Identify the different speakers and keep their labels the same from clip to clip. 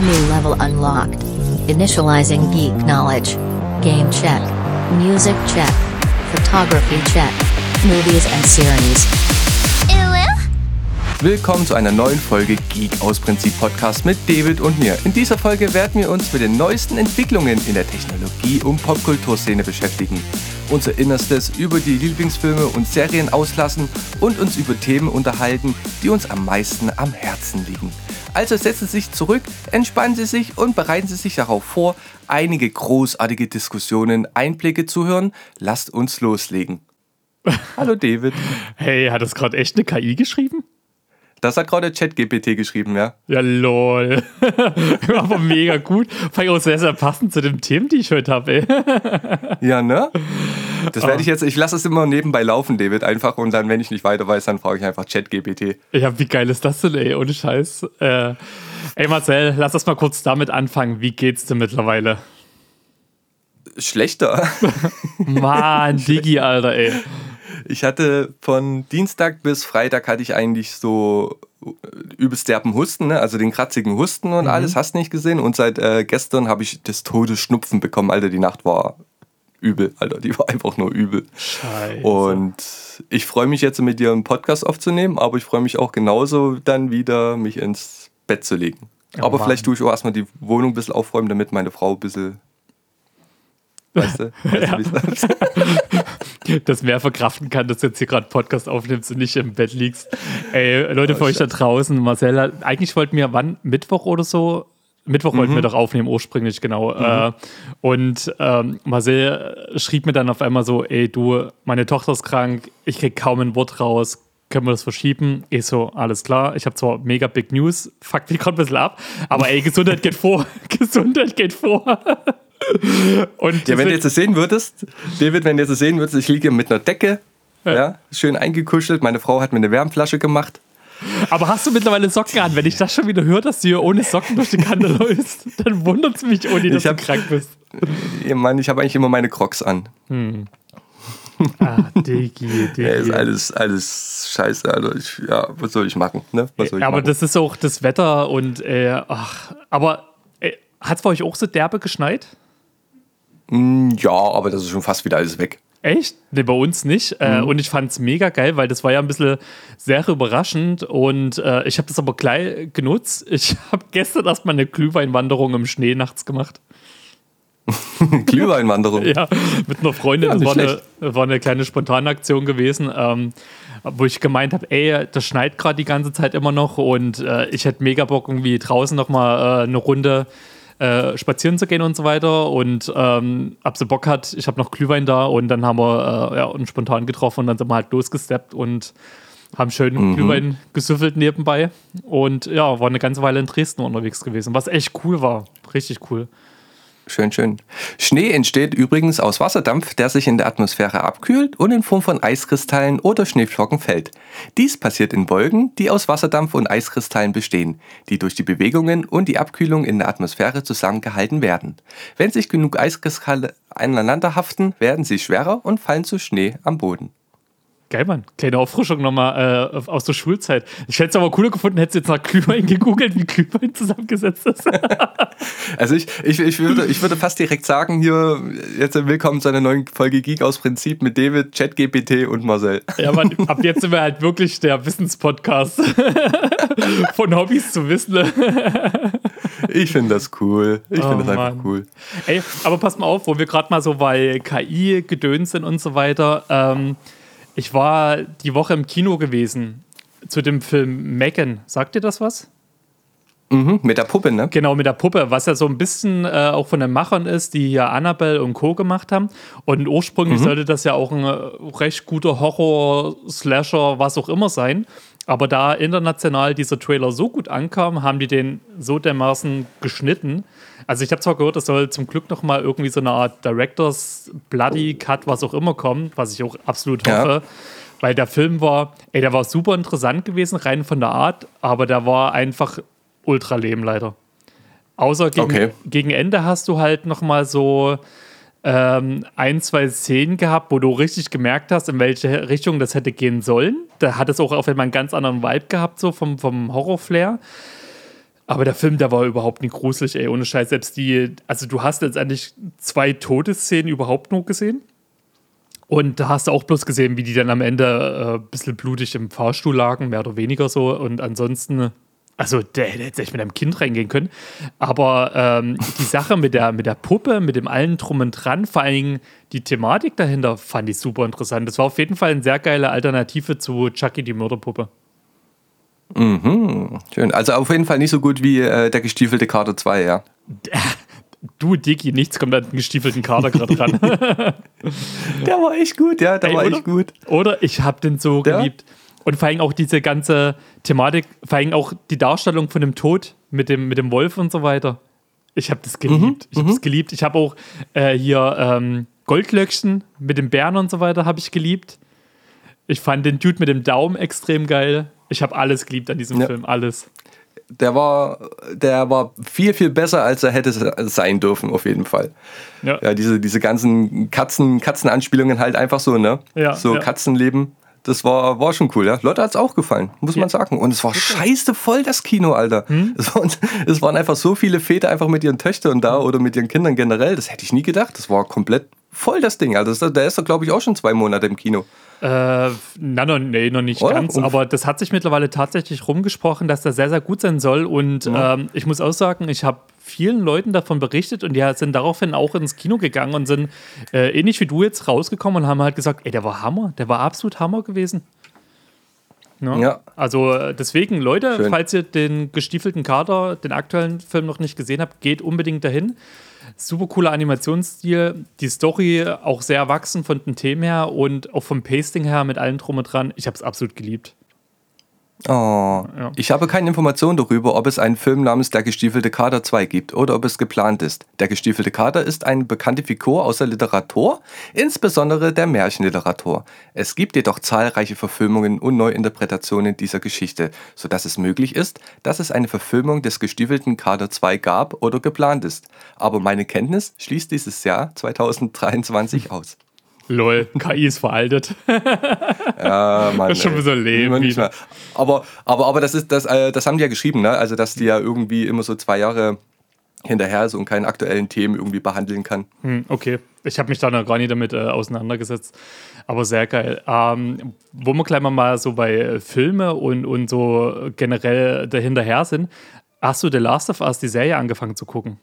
Speaker 1: New level unlocked. Initializing geek knowledge. Game check. Music check. Photography check. Movies and series.
Speaker 2: Willkommen zu einer neuen Folge Geek aus Prinzip Podcast mit David und mir. In dieser Folge werden wir uns mit den neuesten Entwicklungen in der Technologie- und Popkulturszene beschäftigen, unser Innerstes über die Lieblingsfilme und Serien auslassen und uns über Themen unterhalten, die uns am meisten am Herzen liegen. Also setzen Sie sich zurück, entspannen Sie sich und bereiten Sie sich darauf vor, einige großartige Diskussionen, Einblicke zu hören. Lasst uns loslegen. Hallo David.
Speaker 3: Hey, hat das gerade echt eine KI geschrieben?
Speaker 2: Das hat gerade ChatGPT geschrieben, ja.
Speaker 3: Ja, lol. Aber mega gut. Fand ich auch sehr, sehr passend zu den Themen, die ich heute habe,
Speaker 2: Ja, ne? Das werde ich jetzt, ich lasse es immer nebenbei laufen, David, einfach. Und dann, wenn ich nicht weiter weiß, dann frage ich einfach ChatGPT.
Speaker 3: Ja, wie geil ist das denn, ey? Ohne Scheiß. Äh, ey, Marcel, lass uns mal kurz damit anfangen. Wie geht's dir mittlerweile?
Speaker 2: Schlechter.
Speaker 3: Mann, Digi, Alter, ey.
Speaker 2: Ich hatte von Dienstag bis Freitag hatte ich eigentlich so äh, übelst derben Husten, ne? also den kratzigen Husten und alles, hast nicht gesehen. Und seit äh, gestern habe ich das Todesschnupfen bekommen, Alter. Die Nacht war übel, Alter. Die war einfach nur übel.
Speaker 3: Scheiße.
Speaker 2: Und ich freue mich jetzt mit dir einen Podcast aufzunehmen, aber ich freue mich auch genauso dann wieder, mich ins Bett zu legen.
Speaker 3: Oh
Speaker 2: aber
Speaker 3: Mann.
Speaker 2: vielleicht tue ich auch erstmal die Wohnung ein bisschen aufräumen, damit meine Frau ein bisschen. Weißt du? Weißt du, das-
Speaker 3: mehr verkraften kann, dass du jetzt hier gerade Podcast aufnimmst und nicht im Bett liegst. Ey, Leute, für euch da draußen, Marcel, hat- eigentlich wollten wir, wann? Mittwoch oder so? Mittwoch wollten wir doch aufnehmen, ursprünglich, genau. Äh, und ähm, Marcel schrieb mir dann auf einmal so: Ey, du, meine Tochter ist krank, ich krieg kaum ein Wort raus. Können wir das verschieben? Ich so, alles klar. Ich habe zwar mega Big News, fuckt mich gerade ein bisschen ab, aber ey, Gesundheit geht vor. Gesundheit geht vor. Und
Speaker 2: Ja, wenn du jetzt das sehen würdest, David, wenn du jetzt das sehen würdest, ich liege hier mit einer Decke, ja. schön eingekuschelt. Meine Frau hat mir eine Wärmflasche gemacht.
Speaker 3: Aber hast du mittlerweile Socken an? Wenn ich das schon wieder höre, dass du hier ohne Socken durch die Kante läufst, dann wundert es mich, Uni, dass
Speaker 2: hab-
Speaker 3: du krank bist.
Speaker 2: Ich meine, ich habe eigentlich immer meine Crocs an.
Speaker 3: Ah, Digi, Digi.
Speaker 2: Ja, ist alles, alles scheiße. Also ich, ja, was soll ich machen? Ne? Was soll ich
Speaker 3: aber
Speaker 2: machen?
Speaker 3: das ist auch das Wetter und, äh, ach, aber äh, hat es bei euch auch so derbe geschneit?
Speaker 2: ja, aber das ist schon fast wieder alles weg.
Speaker 3: Echt? Nee, bei uns nicht. Äh, und ich fand es mega geil, weil das war ja ein bisschen sehr überraschend und äh, ich habe das aber gleich genutzt. Ich habe gestern erstmal eine Glühweinwanderung im Schnee nachts gemacht.
Speaker 2: Glühweinwanderung.
Speaker 3: Ja, mit einer Freundin.
Speaker 2: Ja,
Speaker 3: das war eine, war eine kleine Spontanaktion gewesen, ähm, wo ich gemeint habe, ey, das schneit gerade die ganze Zeit immer noch und äh, ich hätte mega Bock, irgendwie draußen nochmal äh, eine Runde äh, spazieren zu gehen und so weiter. Und ähm, ab so Bock hat, ich habe noch Glühwein da und dann haben wir äh, ja, uns spontan getroffen und dann sind wir halt losgesteppt und haben schön
Speaker 2: Mhm.
Speaker 3: Glühwein gesüffelt nebenbei. Und ja, war eine ganze Weile in Dresden unterwegs gewesen, was echt cool war. Richtig cool.
Speaker 2: Schön, schön. Schnee entsteht übrigens aus Wasserdampf, der sich in der Atmosphäre abkühlt und in Form von Eiskristallen oder Schneeflocken fällt. Dies passiert in Wolken, die aus Wasserdampf und Eiskristallen bestehen, die durch die Bewegungen und die Abkühlung in der Atmosphäre zusammengehalten werden. Wenn sich genug Eiskristalle aneinander haften, werden sie schwerer und fallen zu Schnee am Boden.
Speaker 3: Geil, Mann. Kleine Auffrischung nochmal äh, aus der Schulzeit. Ich hätte es aber cooler gefunden, hättest du jetzt nach Glühwein gegoogelt, wie Glühwein zusammengesetzt ist.
Speaker 2: Also ich, ich, ich, würde, ich würde fast direkt sagen, hier, jetzt willkommen zu einer neuen Folge Geek aus Prinzip mit David, ChatGPT und Marcel.
Speaker 3: ja, Mann, ab jetzt sind wir halt wirklich der Wissenspodcast von Hobbys zu Wissen.
Speaker 2: Ich finde das cool. Ich
Speaker 3: Oh,
Speaker 2: finde das einfach
Speaker 3: Mann.
Speaker 2: cool.
Speaker 3: Ey, aber pass mal auf, wo wir gerade mal so bei KI gedöns sind und so weiter. Ähm, ich war die Woche im Kino gewesen zu dem Film Megan. Sagt dir das was?
Speaker 2: Mhm, mit der Puppe, ne?
Speaker 3: Genau, mit der Puppe, was ja so ein bisschen äh, auch von den Machern ist, die ja Annabelle und Co. gemacht haben. Und ursprünglich sollte das ja auch ein äh, recht guter Horror, Slasher, was auch immer sein. Aber da international dieser Trailer so gut ankam, haben die den so dermaßen geschnitten. Also ich habe zwar gehört, es soll zum Glück noch mal irgendwie so eine Art Directors Bloody Cut, was auch immer kommen, was ich auch absolut
Speaker 2: Ja.
Speaker 3: hoffe. Weil der Film war, ey, der war super interessant gewesen, rein von der Art, aber der war einfach ultra lame leider. Außer gegen,
Speaker 2: Okay.
Speaker 3: gegen Ende hast du halt noch mal so ähm, ein, zwei Szenen gehabt, wo du richtig gemerkt hast, in welche Richtung das hätte gehen sollen. Da hat es auch auf einmal einen ganz anderen Vibe gehabt, so vom, vom Horror-Flair. Aber der Film, der war überhaupt nicht gruselig, ey, ohne Scheiß. Selbst die, also du hast letztendlich zwei Todesszenen überhaupt nur gesehen. Und da hast du auch bloß gesehen, wie die dann am Ende äh, ein bisschen blutig im Fahrstuhl lagen, mehr oder weniger so. Und ansonsten, also der hätte jetzt echt mit einem Kind reingehen können. Aber ähm, die Sache mit der, mit der Puppe, mit dem allen Drum und Dran, vor allen Dingen die Thematik dahinter, fand ich super interessant. Das war auf jeden Fall eine sehr geile Alternative zu Chucky die Mörderpuppe.
Speaker 2: Mhm, schön. Also auf jeden Fall nicht so gut wie äh, der gestiefelte Kater 2, ja.
Speaker 3: Du, Dicky, nichts kommt an den gestiefelten Kater gerade ran.
Speaker 2: der war echt gut, ja, der Ey, war
Speaker 3: oder,
Speaker 2: echt gut.
Speaker 3: Oder ich habe den so der? geliebt. Und vor allem auch diese ganze Thematik, vor allem auch die Darstellung von dem Tod mit dem, mit dem Wolf und so weiter. Ich habe das geliebt. Mhm, ich habe es mhm. geliebt. Ich habe auch äh, hier ähm, Goldlöckchen mit dem Bären und so weiter habe ich geliebt. Ich fand den Dude mit dem Daumen extrem geil. Ich habe alles geliebt an diesem ja. Film, alles.
Speaker 2: Der war, der war viel, viel besser, als er hätte sein dürfen, auf jeden Fall. Ja, ja diese, diese ganzen Katzen, Katzenanspielungen halt einfach so, ne? Ja, so ja. Katzenleben. Das war, war schon cool, ja. Leute hat es auch gefallen, muss ja. man sagen. Und es war scheiße voll, das Kino, Alter. Hm? Es, waren, es waren einfach so viele Väter einfach mit ihren Töchtern da oder mit ihren Kindern generell. Das hätte ich nie gedacht. Das war komplett voll, das Ding. Also der ist doch, glaube ich, auch schon zwei Monate im Kino.
Speaker 3: Äh, na, no, nee, noch nicht Oder? ganz. Aber das hat sich mittlerweile tatsächlich rumgesprochen, dass der sehr, sehr gut sein soll. Und ja. ähm, ich muss auch sagen, ich habe vielen Leuten davon berichtet und die sind daraufhin auch ins Kino gegangen und sind äh, ähnlich wie du jetzt rausgekommen und haben halt gesagt, ey, der war Hammer, der war absolut Hammer gewesen. Ja. ja. Also äh, deswegen, Leute, Schön. falls ihr den gestiefelten Kater, den aktuellen Film noch nicht gesehen habt, geht unbedingt dahin. Super cooler Animationsstil, die Story auch sehr erwachsen von den Themen her und auch vom Pasting her mit allen drum und dran. Ich habe es absolut geliebt.
Speaker 2: Oh, ja. ich habe keine Information darüber, ob es einen Film namens Der gestiefelte Kater 2 gibt oder ob es geplant ist. Der gestiefelte Kater ist eine bekannte Figur aus der Literatur, insbesondere der Märchenliteratur. Es gibt jedoch zahlreiche Verfilmungen und Neuinterpretationen dieser Geschichte, sodass es möglich ist, dass es eine Verfilmung des gestiefelten Kater 2 gab oder geplant ist. Aber meine Kenntnis schließt dieses Jahr 2023 aus.
Speaker 3: Lol, KI ist veraltet.
Speaker 2: ja, Mann.
Speaker 3: Das ist schon ein bisschen leben.
Speaker 2: Aber, aber, aber das, ist, das, äh, das haben die ja geschrieben, ne? Also, dass die ja irgendwie immer so zwei Jahre hinterher ist und keine aktuellen Themen irgendwie behandeln kann.
Speaker 3: Hm, okay, ich habe mich da noch gar nicht damit äh, auseinandergesetzt, aber sehr geil. Ähm, wo wir gleich mal so bei Filme und, und so generell dahinterher sind, hast du The Last of Us, die Serie, angefangen zu gucken?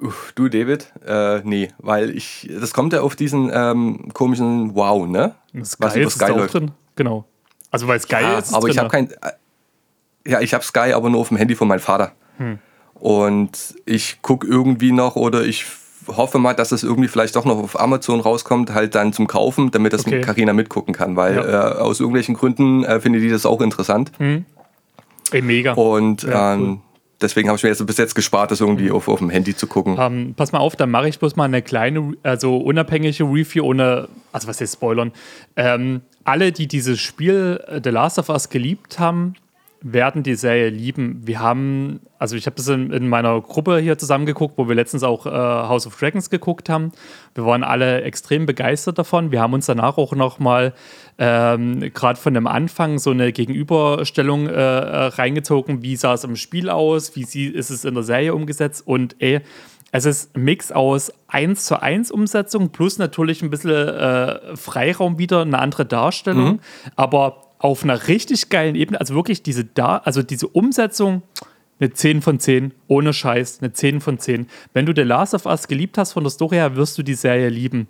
Speaker 2: Uff, du, David? Äh, nee, weil ich, das kommt ja auf diesen ähm, komischen Wow, ne?
Speaker 3: Sky Was über Sky läuft. drin, genau. Also weil Sky ja, ist
Speaker 2: aber ich habe kein, äh, ja, ich habe Sky, aber nur auf dem Handy von meinem Vater. Hm. Und ich gucke irgendwie noch oder ich hoffe mal, dass es irgendwie vielleicht doch noch auf Amazon rauskommt, halt dann zum Kaufen, damit das okay. Carina mitgucken kann, weil ja. äh, aus irgendwelchen Gründen äh, findet die das auch interessant. Hm.
Speaker 3: Ey, mega.
Speaker 2: Und ja, ähm, cool deswegen habe ich mir jetzt bis jetzt gespart, das irgendwie auf, auf dem Handy zu gucken. Um,
Speaker 3: ähm, pass mal auf, dann mache ich bloß mal eine kleine, also unabhängige Review ohne, also was heißt Spoilern. Ähm, alle, die dieses Spiel äh, The Last of Us geliebt haben, werden die Serie lieben. Wir haben, also ich habe das in, in, meiner Gruppe hier zusammengeguckt, wo wir letztens auch äh, House of Dragons geguckt haben. Wir waren alle extrem begeistert davon. Wir haben uns danach auch nochmal ähm, gerade von dem Anfang so eine Gegenüberstellung äh, äh, reingezogen. Wie sah es im Spiel aus? Wie sie, ist es in der Serie umgesetzt? Und ey, es ist ein Mix aus 1 zu 1 Umsetzung plus natürlich ein bisschen äh, Freiraum wieder, eine andere Darstellung. Mhm. Aber auf einer richtig geilen Ebene, also wirklich diese da, also diese Umsetzung, eine 10 von 10, ohne Scheiß, eine 10 von 10. Wenn du The Last of Us geliebt hast von der Story her, wirst du die Serie lieben.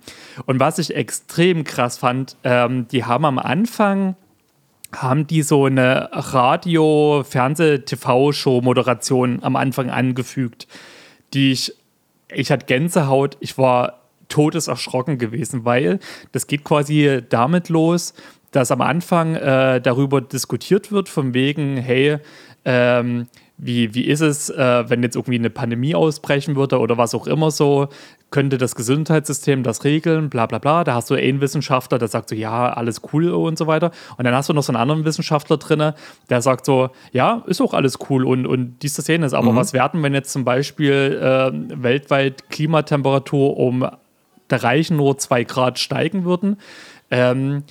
Speaker 3: Und was ich extrem krass fand, ähm, die haben am Anfang haben die so eine Radio-, Fernseh-, TV-Show-Moderation am Anfang angefügt, die ich, ich hatte Gänsehaut, ich war todeserschrocken gewesen, weil das geht quasi damit los, dass am Anfang äh, darüber diskutiert wird, von wegen, hey, ähm, wie, wie ist es, äh, wenn jetzt irgendwie eine Pandemie ausbrechen würde oder was auch immer so, könnte das Gesundheitssystem das regeln, bla bla bla. Da hast du einen Wissenschaftler, der sagt so, ja, alles cool und so weiter. Und dann hast du noch so einen anderen Wissenschaftler drin, der sagt so, ja, ist auch alles cool und, und dies, das, jenes. Aber mhm. was werden, wenn jetzt zum Beispiel äh, weltweit Klimatemperatur um der Reichen nur zwei Grad steigen würden? Ähm,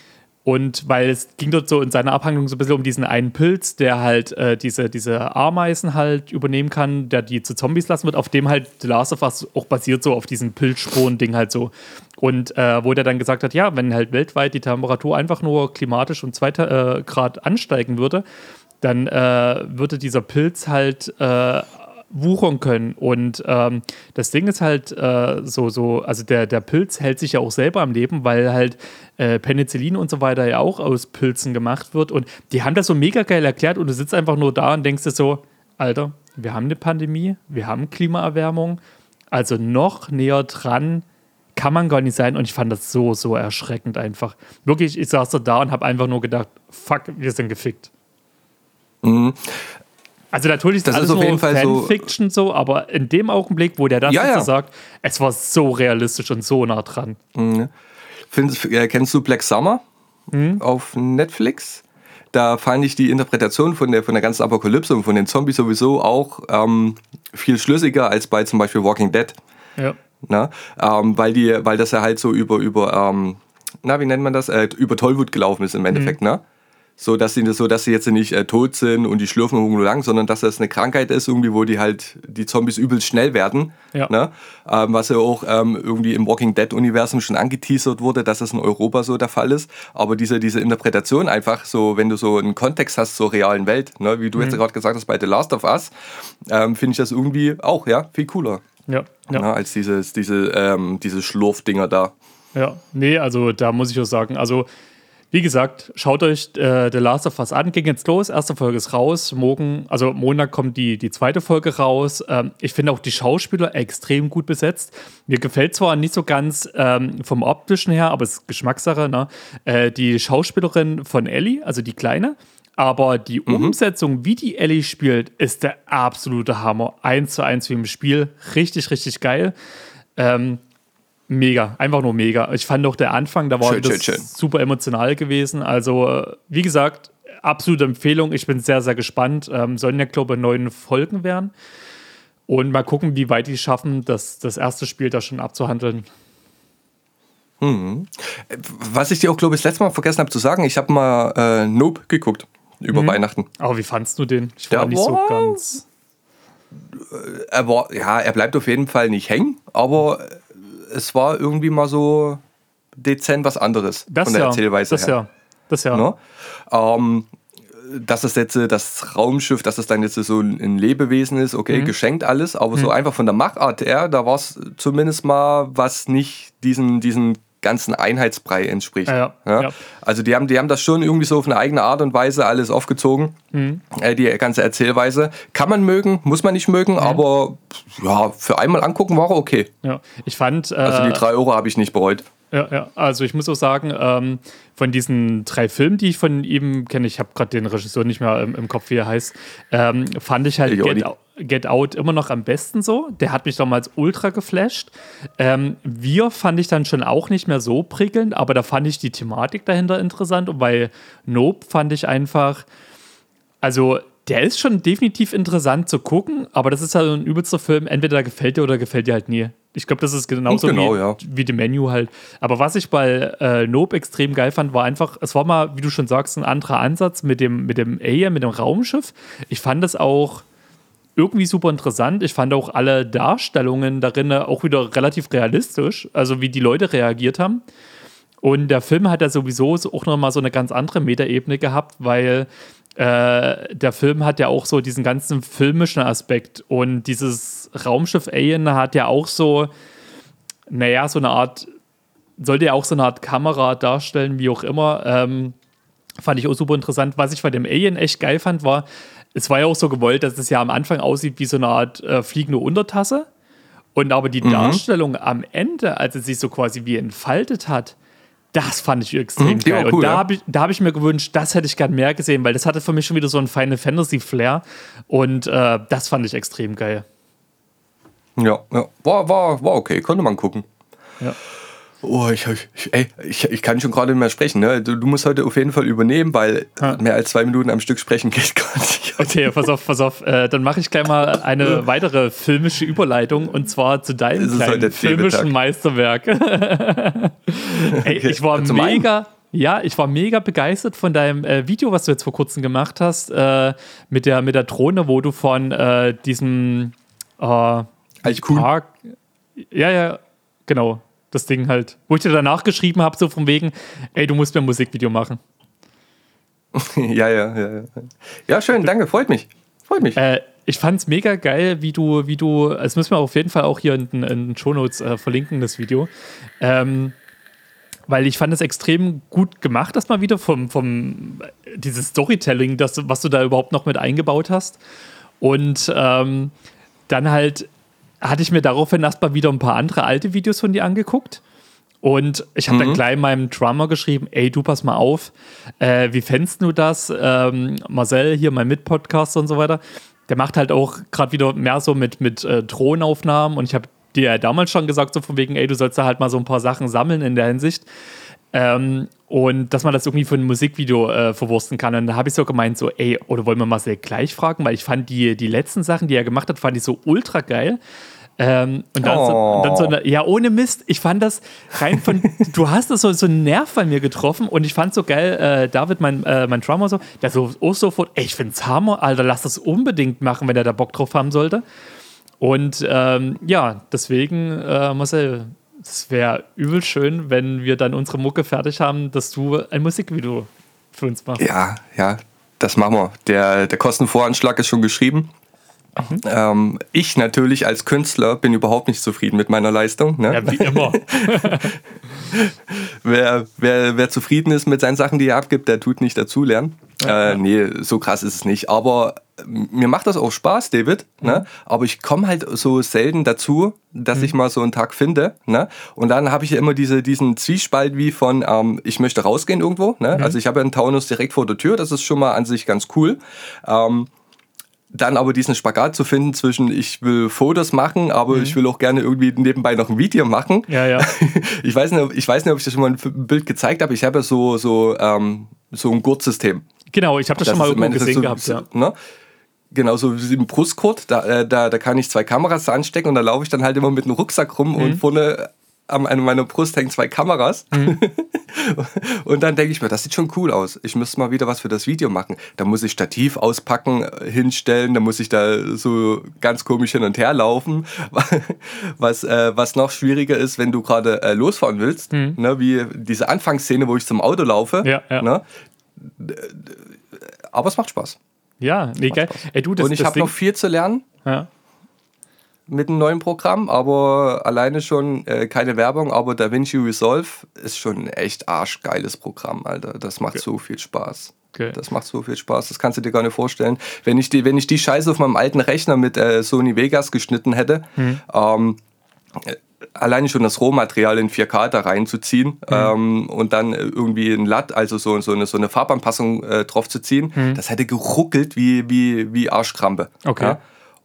Speaker 3: Und weil es ging dort so in seiner Abhandlung so ein bisschen um diesen einen Pilz, der halt äh, diese, diese Ameisen halt übernehmen kann, der die zu Zombies lassen wird, auf dem halt The Last of Us auch basiert, so auf diesem Pilzsporen-Ding halt so. Und äh, wo der dann gesagt hat, ja, wenn halt weltweit die Temperatur einfach nur klimatisch um zwei äh, Grad ansteigen würde, dann äh, würde dieser Pilz halt äh, wuchern können. Und ähm, das Ding ist halt äh, so, so, also der, der Pilz hält sich ja auch selber am Leben, weil halt äh, Penicillin und so weiter ja auch aus Pilzen gemacht wird. Und die haben das so mega geil erklärt und du sitzt einfach nur da und denkst dir so, Alter, wir haben eine Pandemie, wir haben Klimaerwärmung, also noch näher dran kann man gar nicht sein. Und ich fand das so, so erschreckend einfach. Wirklich, ich saß so da und habe einfach nur gedacht, fuck, wir sind gefickt.
Speaker 2: Mhm.
Speaker 3: Also natürlich ist das alles ist auf jeden Fall Fanfiction so, so, aber in dem Augenblick, wo der das ja, ja. sagt, es war so realistisch und so nah dran.
Speaker 2: Mhm. Findest, äh, kennst du Black Summer mhm. auf Netflix? Da fand ich die Interpretation von der, von der ganzen Apokalypse und von den Zombies sowieso auch ähm, viel schlüssiger als bei zum Beispiel Walking Dead. Ja. Na? Ähm, weil, die, weil das ja halt so über, über ähm, na, wie nennt man das? Äh, über Tollwut gelaufen ist im Endeffekt, mhm. ne? So dass sie, so dass sie jetzt nicht äh, tot sind und die schlürfen irgendwo lang, sondern dass das eine Krankheit ist, irgendwie, wo die halt die Zombies übelst schnell werden. Ja. Ne? Ähm, was ja auch ähm, irgendwie im Walking Dead-Universum schon angeteasert wurde, dass das in Europa so der Fall ist. Aber diese, diese Interpretation einfach so, wenn du so einen Kontext hast zur realen Welt, ne? wie du mhm. jetzt gerade gesagt hast bei The Last of Us, ähm, finde ich das irgendwie auch ja viel cooler. Ja, ja. Ne? als dieses, diese, ähm, diese Schlurfdinger da.
Speaker 3: Ja, nee, also da muss ich auch sagen, also wie gesagt, schaut euch äh, The Last of Us an. Ging jetzt los. Erste Folge ist raus. Morgen, also Montag kommt die, die zweite Folge raus. Ähm, ich finde auch die Schauspieler extrem gut besetzt. Mir gefällt zwar nicht so ganz ähm, vom optischen her, aber es ist Geschmackssache. Ne? Äh, die Schauspielerin von Ellie, also die Kleine. Aber die mhm. Umsetzung, wie die Ellie spielt, ist der absolute Hammer. Eins zu eins wie im Spiel. Richtig, richtig geil. Ähm, Mega, einfach nur mega. Ich fand auch der Anfang, da war schön, das schön, schön. super emotional gewesen. Also, äh, wie gesagt, absolute Empfehlung. Ich bin sehr, sehr gespannt. Ähm, sollen ja, glaube ich, neun Folgen werden. Und mal gucken, wie weit die schaffen, das, das erste Spiel da schon abzuhandeln.
Speaker 2: Hm. Was ich dir auch, glaube ich, das letzte Mal vergessen habe zu sagen, ich habe mal äh, Nope geguckt über mhm. Weihnachten.
Speaker 3: Aber wie fandst du den? Ich war der nicht so ganz.
Speaker 2: Er war, ja, er bleibt auf jeden Fall nicht hängen, aber es war irgendwie mal so dezent was anderes
Speaker 3: das von der
Speaker 2: ja, Erzählweise
Speaker 3: das her. Ja, das ja.
Speaker 2: No? Ähm, dass es jetzt das Raumschiff, dass es dann jetzt so ein Lebewesen ist, okay, mhm. geschenkt alles, aber mhm. so einfach von der Machart her, da war es zumindest mal was nicht diesen, diesen ganzen Einheitsbrei entspricht. Ja, ja. Ja. Also die haben, die haben das schon irgendwie so auf eine eigene Art und Weise alles aufgezogen, mhm. äh, die ganze Erzählweise. Kann man mögen, muss man nicht mögen, mhm. aber ja, für einmal angucken war okay.
Speaker 3: Ich fand...
Speaker 2: Äh, also die drei Euro habe ich nicht bereut.
Speaker 3: Ja, ja, also ich muss auch sagen, ähm, von diesen drei Filmen, die ich von ihm kenne, ich habe gerade den Regisseur nicht mehr im, im, Kopf, wie er heißt, ähm, fand ich halt Get, Get, Out immer noch am besten so. Der hat mich damals ultra geflasht. Ähm, Wir fand ich dann schon auch nicht mehr so prickelnd, aber da fand ich die Thematik dahinter interessant und bei Nope fand ich einfach, also der ist schon definitiv interessant zu gucken, aber das ist halt ein übelster Film. Entweder gefällt dir oder gefällt dir halt nie. Ich glaube, das ist genauso genau, wie, ja. wie die Menu halt. Aber was ich bei äh, Nope extrem geil fand, war einfach, es war mal, wie du schon sagst, ein anderer Ansatz mit dem, mit dem Alien, mit dem Raumschiff. Ich fand das auch irgendwie super interessant. Ich fand auch alle Darstellungen darin auch wieder relativ realistisch, also wie die Leute reagiert haben. Und der Film hat ja sowieso auch nochmal so eine ganz andere Metaebene gehabt, weil äh, der Film hat ja auch so diesen ganzen filmischen Aspekt und dieses Raumschiff Alien hat ja auch so, naja, so eine Art, sollte ja auch so eine Art Kamera darstellen, wie auch immer. Ähm, fand ich auch super interessant. Was ich bei dem Alien echt geil fand, war, es war ja auch so gewollt, dass es ja am Anfang aussieht wie so eine Art äh, fliegende Untertasse. Und aber die mhm. Darstellung am Ende, als es sich so quasi wie entfaltet hat, das fand ich extrem mhm, geil. Cool, und da ja. habe ich, hab ich mir gewünscht, das hätte ich gern mehr gesehen, weil das hatte für mich schon wieder so einen Final Fantasy Flair. Und äh, das fand ich extrem geil.
Speaker 2: Ja, ja. War, war, war okay, konnte man gucken. Ja. Oh, ich, ich, ey, ich, ich kann schon gerade nicht mehr sprechen. Ne? Du, du, musst heute auf jeden Fall übernehmen, weil ja. mehr als zwei Minuten am Stück sprechen geht gar nicht.
Speaker 3: Okay, pass auf, pass auf. Äh, dann mache ich gleich mal eine weitere filmische Überleitung und zwar zu deinem kleinen filmischen Meisterwerk. ey, okay. ich war mega, Ja, ich war mega begeistert von deinem äh, Video, was du jetzt vor kurzem gemacht hast, äh, mit, der, mit der Drohne, wo du von äh, diesem äh. Park. Ja, ja, genau. Das Ding halt. Wo ich dir danach geschrieben habe, so von wegen, ey, du musst mir ein Musikvideo machen.
Speaker 2: ja, ja, ja. ja. Ja, schön, danke, freut mich. Freut mich.
Speaker 3: Äh, ich fand's mega geil, wie du, wie du, das müssen wir auf jeden Fall auch hier in, den Shownotes äh, verlinken, das Video. Ähm, weil ich fand es extrem gut gemacht, das mal wieder vom, vom dieses Storytelling, das, was du da überhaupt noch mit eingebaut hast. Und ähm, dann halt hatte ich mir daraufhin erstmal wieder ein paar andere alte Videos von dir angeguckt. Und ich habe dann gleich meinem Drummer geschrieben, ey, du pass mal auf, äh, wie fändest du das? Ähm, Marcel, hier mein Mitpodcaster und so weiter, der macht halt auch gerade wieder mehr so mit, mit äh, Drohnenaufnahmen und ich habe dir ja damals schon gesagt, so von wegen, ey, du sollst da halt mal so ein paar Sachen sammeln in der Hinsicht. Ähm, und dass man das irgendwie für ein Musikvideo äh, verwursten kann. Und da habe ich so gemeint, so, ey, oder wollen wir Marcel gleich fragen? Weil ich fand die, die letzten Sachen, die er gemacht hat, fand ich so ultra geil. Ähm, und, dann so, und dann so, eine, ja, ohne Mist, ich fand das rein von, du hast das so, so einen Nerv bei mir getroffen und ich fand so geil, äh, David, mein, äh, mein Drummer, so, der so auch sofort, ey, ich find's Hammer, Alter, lass das unbedingt machen, wenn er da Bock drauf haben sollte. Und ähm, ja, deswegen, äh, Marcel, es wäre übel schön, wenn wir dann unsere Mucke fertig haben, dass du ein Musikvideo für uns machst.
Speaker 2: Ja, ja, das machen wir. Der, der Kostenvoranschlag ist schon geschrieben. Ähm, ich natürlich als Künstler bin überhaupt nicht zufrieden mit meiner Leistung. Ne?
Speaker 3: Ja, wie immer.
Speaker 2: wer, wer, wer zufrieden ist mit seinen Sachen, die er abgibt, der tut nicht dazulernen. äh, nee, so krass ist es nicht. Aber mir macht das auch Spaß, David. Ne? Aber ich komme halt so selten dazu, dass ich mal so einen Tag finde. Ne? Und dann habe ich ja immer diese, diesen Zwiespalt wie von, ähm, ich möchte rausgehen irgendwo. Ne? Also ich habe ja einen Taunus direkt vor der Tür, das ist schon mal an sich ganz cool. Ähm, dann aber diesen Spagat zu finden zwischen, ich will Fotos machen, aber ich will auch gerne irgendwie nebenbei noch ein Video machen.
Speaker 3: Ja, ja.
Speaker 2: Ich weiß nicht, ich weiß nicht ob ich das schon mal ein Bild gezeigt habe. Ich habe ja so, so, ähm, so ein Gurtsystem.
Speaker 3: Genau, ich habe das,
Speaker 2: Das
Speaker 3: schon mal irgendwo gesehen
Speaker 2: Endeffekt
Speaker 3: gehabt,
Speaker 2: so,
Speaker 3: ja.
Speaker 2: Ne? Genau, so wie im Brustgurt, da, äh, da, da kann ich zwei Kameras anstecken und da laufe ich dann halt immer mit einem Rucksack rum und
Speaker 3: Mhm.
Speaker 2: vorne an meiner Brust hängen zwei Kameras.
Speaker 3: Mhm.
Speaker 2: und dann denke ich mir, das sieht schon cool aus. Ich müsste mal wieder was für das Video machen. Da muss ich Stativ auspacken, äh, hinstellen, da muss ich da so ganz komisch hin und her laufen. Was, äh, was noch schwieriger ist, wenn du gerade äh, losfahren willst, ne, wie diese Anfangsszene, wo ich zum Auto laufe.
Speaker 3: Mhm. Ja, ja.
Speaker 2: Ne? Aber es macht Spaß.
Speaker 3: Ja, nee, geil. Ey, du, das,
Speaker 2: und ich habe noch viel zu lernen
Speaker 3: ja.
Speaker 2: Mit dem neuen Programm, aber alleine schon äh, keine Werbung, aber DaVinci Resolve ist schon ein echt arschgeiles Programm, Alter. Das macht so viel Spaß.
Speaker 3: Okay.
Speaker 2: Das macht so viel Spaß, das kannst du dir gar nicht vorstellen. Wenn ich die, wenn ich die Scheiße auf meinem alten Rechner mit äh, Sony Vegas geschnitten hätte,
Speaker 3: Hm.
Speaker 2: ähm, äh, alleine schon das Rohmaterial in 4K da reinzuziehen
Speaker 3: Hm.
Speaker 2: ähm, und dann äh, irgendwie ein LUT, also so, so, eine, so eine Farbanpassung äh, drauf zu ziehen, das hätte geruckelt wie, wie, wie Arschkrampe.
Speaker 3: Okay.
Speaker 2: Ja?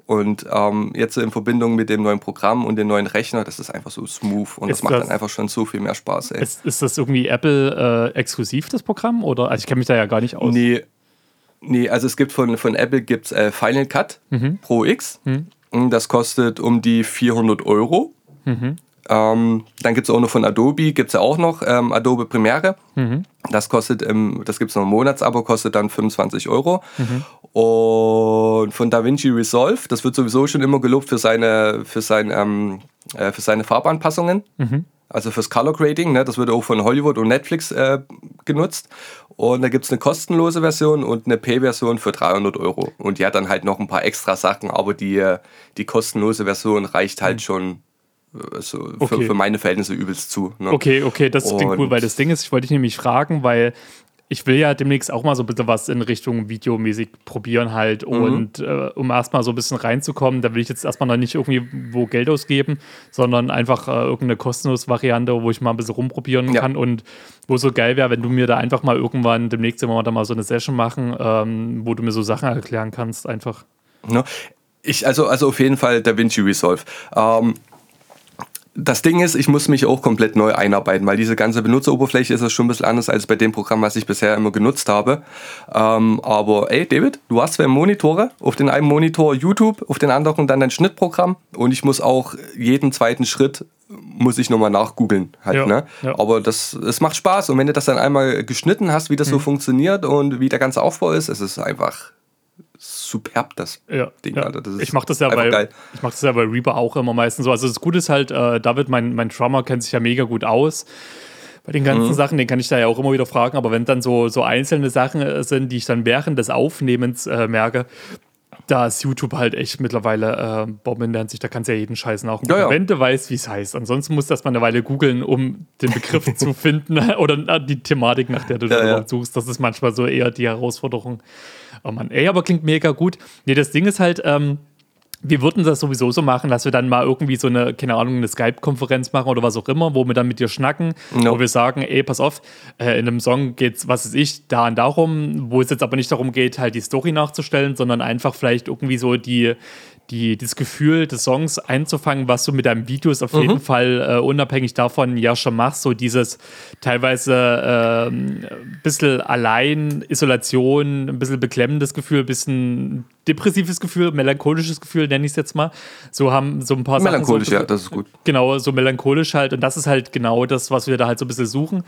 Speaker 2: Und ähm, jetzt in Verbindung mit dem neuen Programm und dem neuen Rechner, das ist einfach so smooth und das
Speaker 3: Ist
Speaker 2: macht
Speaker 3: das-
Speaker 2: dann einfach schon so viel mehr Spaß. Ey.
Speaker 3: Ist, ist das irgendwie Apple äh, exklusiv, das Programm? Oder? Also ich kenne mich da ja gar nicht aus.
Speaker 2: Nee, nee, also es gibt von, von Apple gibt's äh, Final Cut
Speaker 3: Mhm.
Speaker 2: Pro X. Und Das kostet um die 400 Euro.
Speaker 3: Mhm.
Speaker 2: Ähm, dann gibt es auch noch von Adobe, gibt es ja auch noch ähm, Adobe Premiere.
Speaker 3: Mhm.
Speaker 2: Das kostet, im, das gibt es noch ein Monatsabo, kostet dann 25 Euro.
Speaker 3: Mhm.
Speaker 2: Und von DaVinci Resolve, das wird sowieso schon immer gelobt für seine, für sein, ähm, äh, für seine Farbanpassungen.
Speaker 3: Mhm.
Speaker 2: Also fürs Color Grading, ne, das wird auch von Hollywood und Netflix äh, genutzt. Und da gibt es eine kostenlose Version und eine Pay-Version für 300 Euro. Und die hat dann halt noch ein paar extra Sachen, aber die, äh, die kostenlose Version reicht halt schon äh, so für,
Speaker 3: Mhm. Okay.
Speaker 2: für meine Verhältnisse übelst zu. Ne?
Speaker 3: Okay, okay, das klingt cool,
Speaker 2: Und-
Speaker 3: weil das Ding ist, ich wollte dich nämlich fragen, weil ich will ja demnächst auch mal so ein bisschen was in Richtung Videomusik probieren halt
Speaker 2: Mhm.
Speaker 3: und äh, um erstmal so ein bisschen reinzukommen, da will ich jetzt erstmal noch nicht irgendwie wo Geld ausgeben, sondern einfach äh, irgendeine kostenlose Variante, wo ich mal ein bisschen rumprobieren
Speaker 2: Ja.
Speaker 3: kann und wo so geil wäre, wenn du mir da einfach mal irgendwann demnächst immer da mal so eine Session machen, ähm, wo du mir so Sachen erklären kannst einfach.
Speaker 2: Ne? Ich, also, also auf jeden Fall DaVinci Resolve. Ähm, das Ding ist, ich muss mich auch komplett neu einarbeiten, weil diese ganze Benutzeroberfläche ist ja schon ein bisschen anders als bei dem Programm, was ich bisher immer genutzt habe. Ähm, aber ey, David, du hast zwei Monitore. Auf den einen Monitor YouTube, auf den anderen dann dein Schnittprogramm. Und ich muss auch jeden zweiten Schritt muss ich nochmal nachgoogeln halt,
Speaker 3: Ja,
Speaker 2: ne?
Speaker 3: ja.
Speaker 2: Aber das, es macht Spaß und wenn du das dann einmal geschnitten hast, wie das
Speaker 3: Mhm.
Speaker 2: so funktioniert und wie der ganze Aufbau ist, es ist einfach superb, das
Speaker 3: Ja,
Speaker 2: Ding,
Speaker 3: ja.
Speaker 2: Alter. Das ist
Speaker 3: ich mache das ja
Speaker 2: einfach
Speaker 3: bei
Speaker 2: geil.
Speaker 3: ich mache das ja bei Reaper auch immer meistens so. Also das Gute ist halt, äh, David, mein, mein Drummer kennt sich ja mega gut aus. Bei den ganzen
Speaker 2: Mhm.
Speaker 3: Sachen, den kann ich da ja auch immer wieder fragen, aber wenn dann so, so einzelne Sachen äh, sind, die ich dann während des Aufnehmens äh, merke, da ist YouTube halt echt mittlerweile äh, Bombe in der Hinsicht, da kannst du ja jeden Scheiß nachgucken,
Speaker 2: Ja, ja.
Speaker 3: wenn du weißt, wie es heißt. Ansonsten musst du erstmal eine Weile googeln, um den Begriff zu finden oder äh, die Thematik, nach der du
Speaker 2: Ja,
Speaker 3: suchst. Das ist manchmal so eher die Herausforderung. Oh Mann, ey, aber klingt mega gut. Nee, das Ding ist halt, ähm, wir würden das sowieso so machen, dass wir dann mal irgendwie so eine, keine Ahnung, eine Skype-Konferenz machen oder was auch immer, wo wir dann mit dir schnacken,
Speaker 2: Ja.
Speaker 3: wo wir sagen, ey, pass auf, äh, in einem Song geht's, was weiß ich, da und darum, wo es jetzt aber nicht darum geht, halt die Story nachzustellen, sondern einfach vielleicht irgendwie so die, die, das Gefühl des Songs einzufangen, was du mit deinen Videos auf jeden Fall äh, unabhängig davon ja schon machst, so dieses teilweise ein bisschen allein, Isolation, ein bisschen beklemmendes Gefühl, ein bisschen depressives Gefühl, melancholisches Gefühl, nenne ich es jetzt mal. So haben so ein paar
Speaker 2: Melancholisch,
Speaker 3: Sachen. so,
Speaker 2: ja, das ist gut.
Speaker 3: Genau, so melancholisch halt. Und das ist halt genau das, was wir da halt so ein bisschen suchen.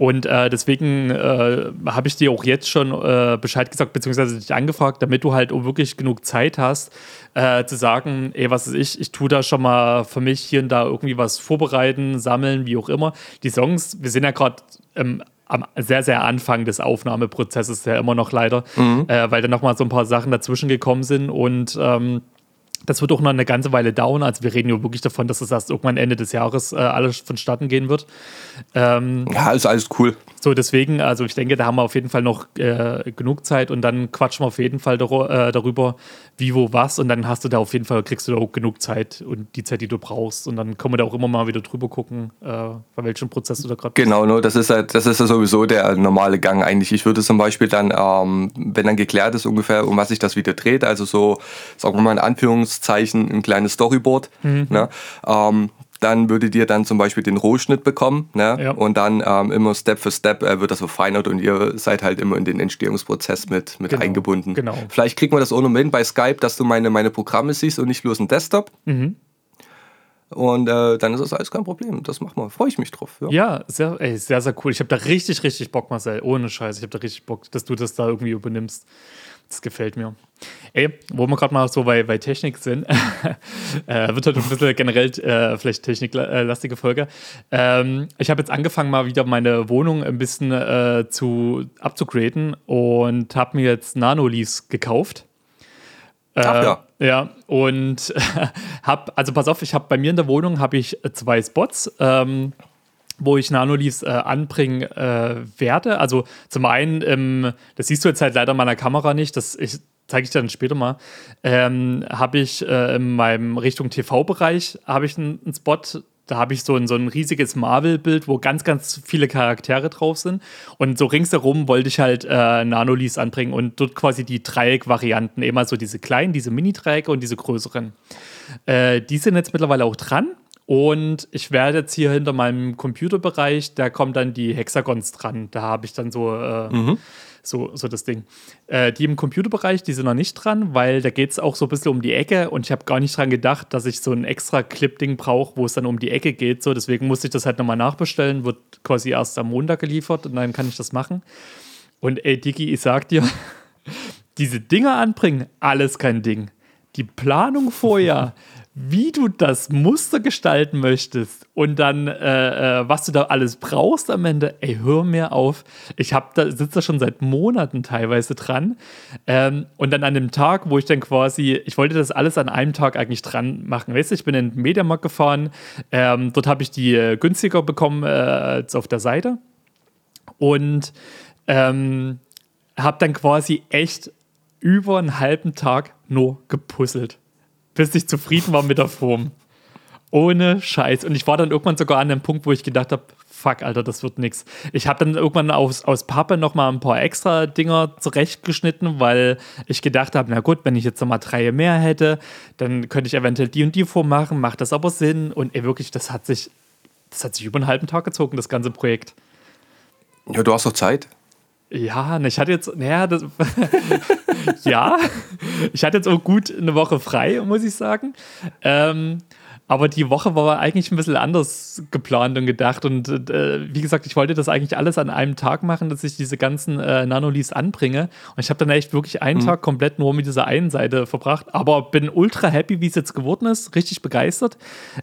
Speaker 3: Und äh, deswegen äh, habe ich dir auch jetzt schon äh, Bescheid gesagt, beziehungsweise dich angefragt, damit du halt auch wirklich genug Zeit hast, äh, zu sagen, ey, was ist ich, ich tue da schon mal für mich hier und da irgendwie was vorbereiten, sammeln, wie auch immer. Die Songs, wir sind ja gerade ähm, am sehr, sehr Anfang des Aufnahmeprozesses, ja immer noch leider, äh, weil da nochmal so ein paar Sachen dazwischen gekommen sind und ähm, das wird auch noch eine ganze Weile dauern. Also wir reden ja wirklich davon, dass es erst irgendwann Ende des Jahres äh, alles vonstatten gehen wird. Ähm,
Speaker 2: Ja, ist alles cool.
Speaker 3: so, deswegen, also ich denke, da haben wir auf jeden Fall noch äh, genug Zeit und dann quatschen wir auf jeden Fall daru- äh, darüber, wie, wo, was und dann hast du da auf jeden Fall, kriegst du da auch genug Zeit und die Zeit, die du brauchst und dann können wir da auch immer mal wieder drüber gucken, äh, bei welchem Prozess du da gerade
Speaker 2: Genau, ne, das ist halt, das ist ja sowieso der normale Gang eigentlich. Ich würde zum Beispiel dann, ähm, wenn dann geklärt ist ungefähr, um was sich das wieder dreht, also so, sagen wir mal in Anführungszeichen, ein kleines Storyboard, ne, ähm, dann würdet ihr dann zum Beispiel den Rohschnitt bekommen, ne?
Speaker 3: Ja.
Speaker 2: Und dann ähm, immer Step für Step äh, wird das verfeinert und ihr seid halt immer in den Entstehungsprozess mit, mit
Speaker 3: Genau,
Speaker 2: eingebunden.
Speaker 3: genau.
Speaker 2: Vielleicht kriegt man das auch noch hin bei Skype, dass du meine, meine Programme siehst und nicht bloß einen Desktop.
Speaker 3: Mhm.
Speaker 2: Und äh, dann ist das alles kein Problem. Das machen wir. Freue ich mich drauf. Ja.
Speaker 3: Ja, sehr, ey, sehr, sehr cool. Ich habe da richtig, richtig Bock, Marcel. Ohne Scheiß. Ich habe da richtig Bock, dass du das da irgendwie übernimmst. Das gefällt mir. Ey, wo wir gerade mal so bei, bei Technik sind, äh, wird heute ein bisschen generell äh, vielleicht techniklastige Folge. Ähm, ich habe jetzt angefangen, mal wieder meine Wohnung ein bisschen äh, zu abzugraden und habe mir jetzt Nanoleafs gekauft.
Speaker 2: Ach ja.
Speaker 3: Äh, Ja, und hab, also pass auf, ich habe bei mir in der Wohnung habe ich äh, zwei Spots, ähm, wo ich Nanoleafs äh, anbringen äh, werde. Also zum einen, ähm, das siehst du jetzt halt leider in meiner Kamera nicht, das ich, zeige ich dir dann später mal, ähm, habe ich äh, in meinem Richtung TV-Bereich habe ich einen, einen Spot, da habe ich so ein, so ein riesiges Marvel-Bild, wo ganz, ganz viele Charaktere drauf sind. Und so ringsherum wollte ich halt äh, Nanoleafs anbringen und dort quasi die Dreieck-Varianten, immer so diese kleinen, diese Mini-Dreiecke und diese größeren. Äh, die sind jetzt mittlerweile auch dran. Und ich werde jetzt hier hinter meinem Computerbereich, da kommen dann die Hexagons dran. Da habe ich dann so, äh, so, so das Ding. Äh, die im Computerbereich, die sind noch nicht dran, weil da geht es auch so ein bisschen um die Ecke und ich habe gar nicht dran gedacht, dass ich so ein extra Clip-Ding brauche, wo es dann um die Ecke geht. So, deswegen musste ich das halt nochmal nachbestellen, wird quasi erst am Montag geliefert und dann kann ich das machen. Und ey, Digi, ich sag dir, diese Dinger anbringen, alles kein Ding. Die Planung vorher, wie du das Muster gestalten möchtest und dann, äh, äh, was du da alles brauchst am Ende, ey, hör mir auf. Ich da, sitze da schon seit Monaten teilweise dran. Ähm, und dann an dem Tag, wo ich dann quasi, ich wollte das alles an einem Tag eigentlich dran machen. Weißt du, ich bin in den Mediamarkt gefahren, ähm, dort habe ich die äh, günstiger bekommen äh, als auf der Seite. Und ähm, habe dann quasi echt über einen halben Tag nur gepuzzelt, bis ich zufrieden war mit der Form. Ohne Scheiß. Und ich war dann irgendwann sogar an dem Punkt, wo ich gedacht habe, fuck, Alter, das wird nix. Ich habe dann irgendwann aus, aus Pappe noch mal ein paar extra Dinger zurechtgeschnitten, weil ich gedacht habe, na gut, wenn ich jetzt noch mal drei mehr hätte, dann könnte ich eventuell die und die vormachen, macht das aber Sinn. Und ey, wirklich, das hat sich, das hat sich über einen halben Tag gezogen, das ganze Projekt.
Speaker 2: Ja, du hast doch Zeit.
Speaker 3: Ja, ne, ich hatte jetzt, naja, das, ja, ich hatte jetzt auch gut eine Woche frei, muss ich sagen. Ähm, aber die Woche war eigentlich ein bisschen anders geplant und gedacht. Und äh, wie gesagt, ich wollte das eigentlich alles an einem Tag machen, dass ich diese ganzen äh, Nanoleafs anbringe. Und ich habe dann echt wirklich einen mhm. Tag komplett nur mit dieser einen Seite verbracht. Aber bin ultra happy, wie es jetzt geworden ist. Richtig begeistert.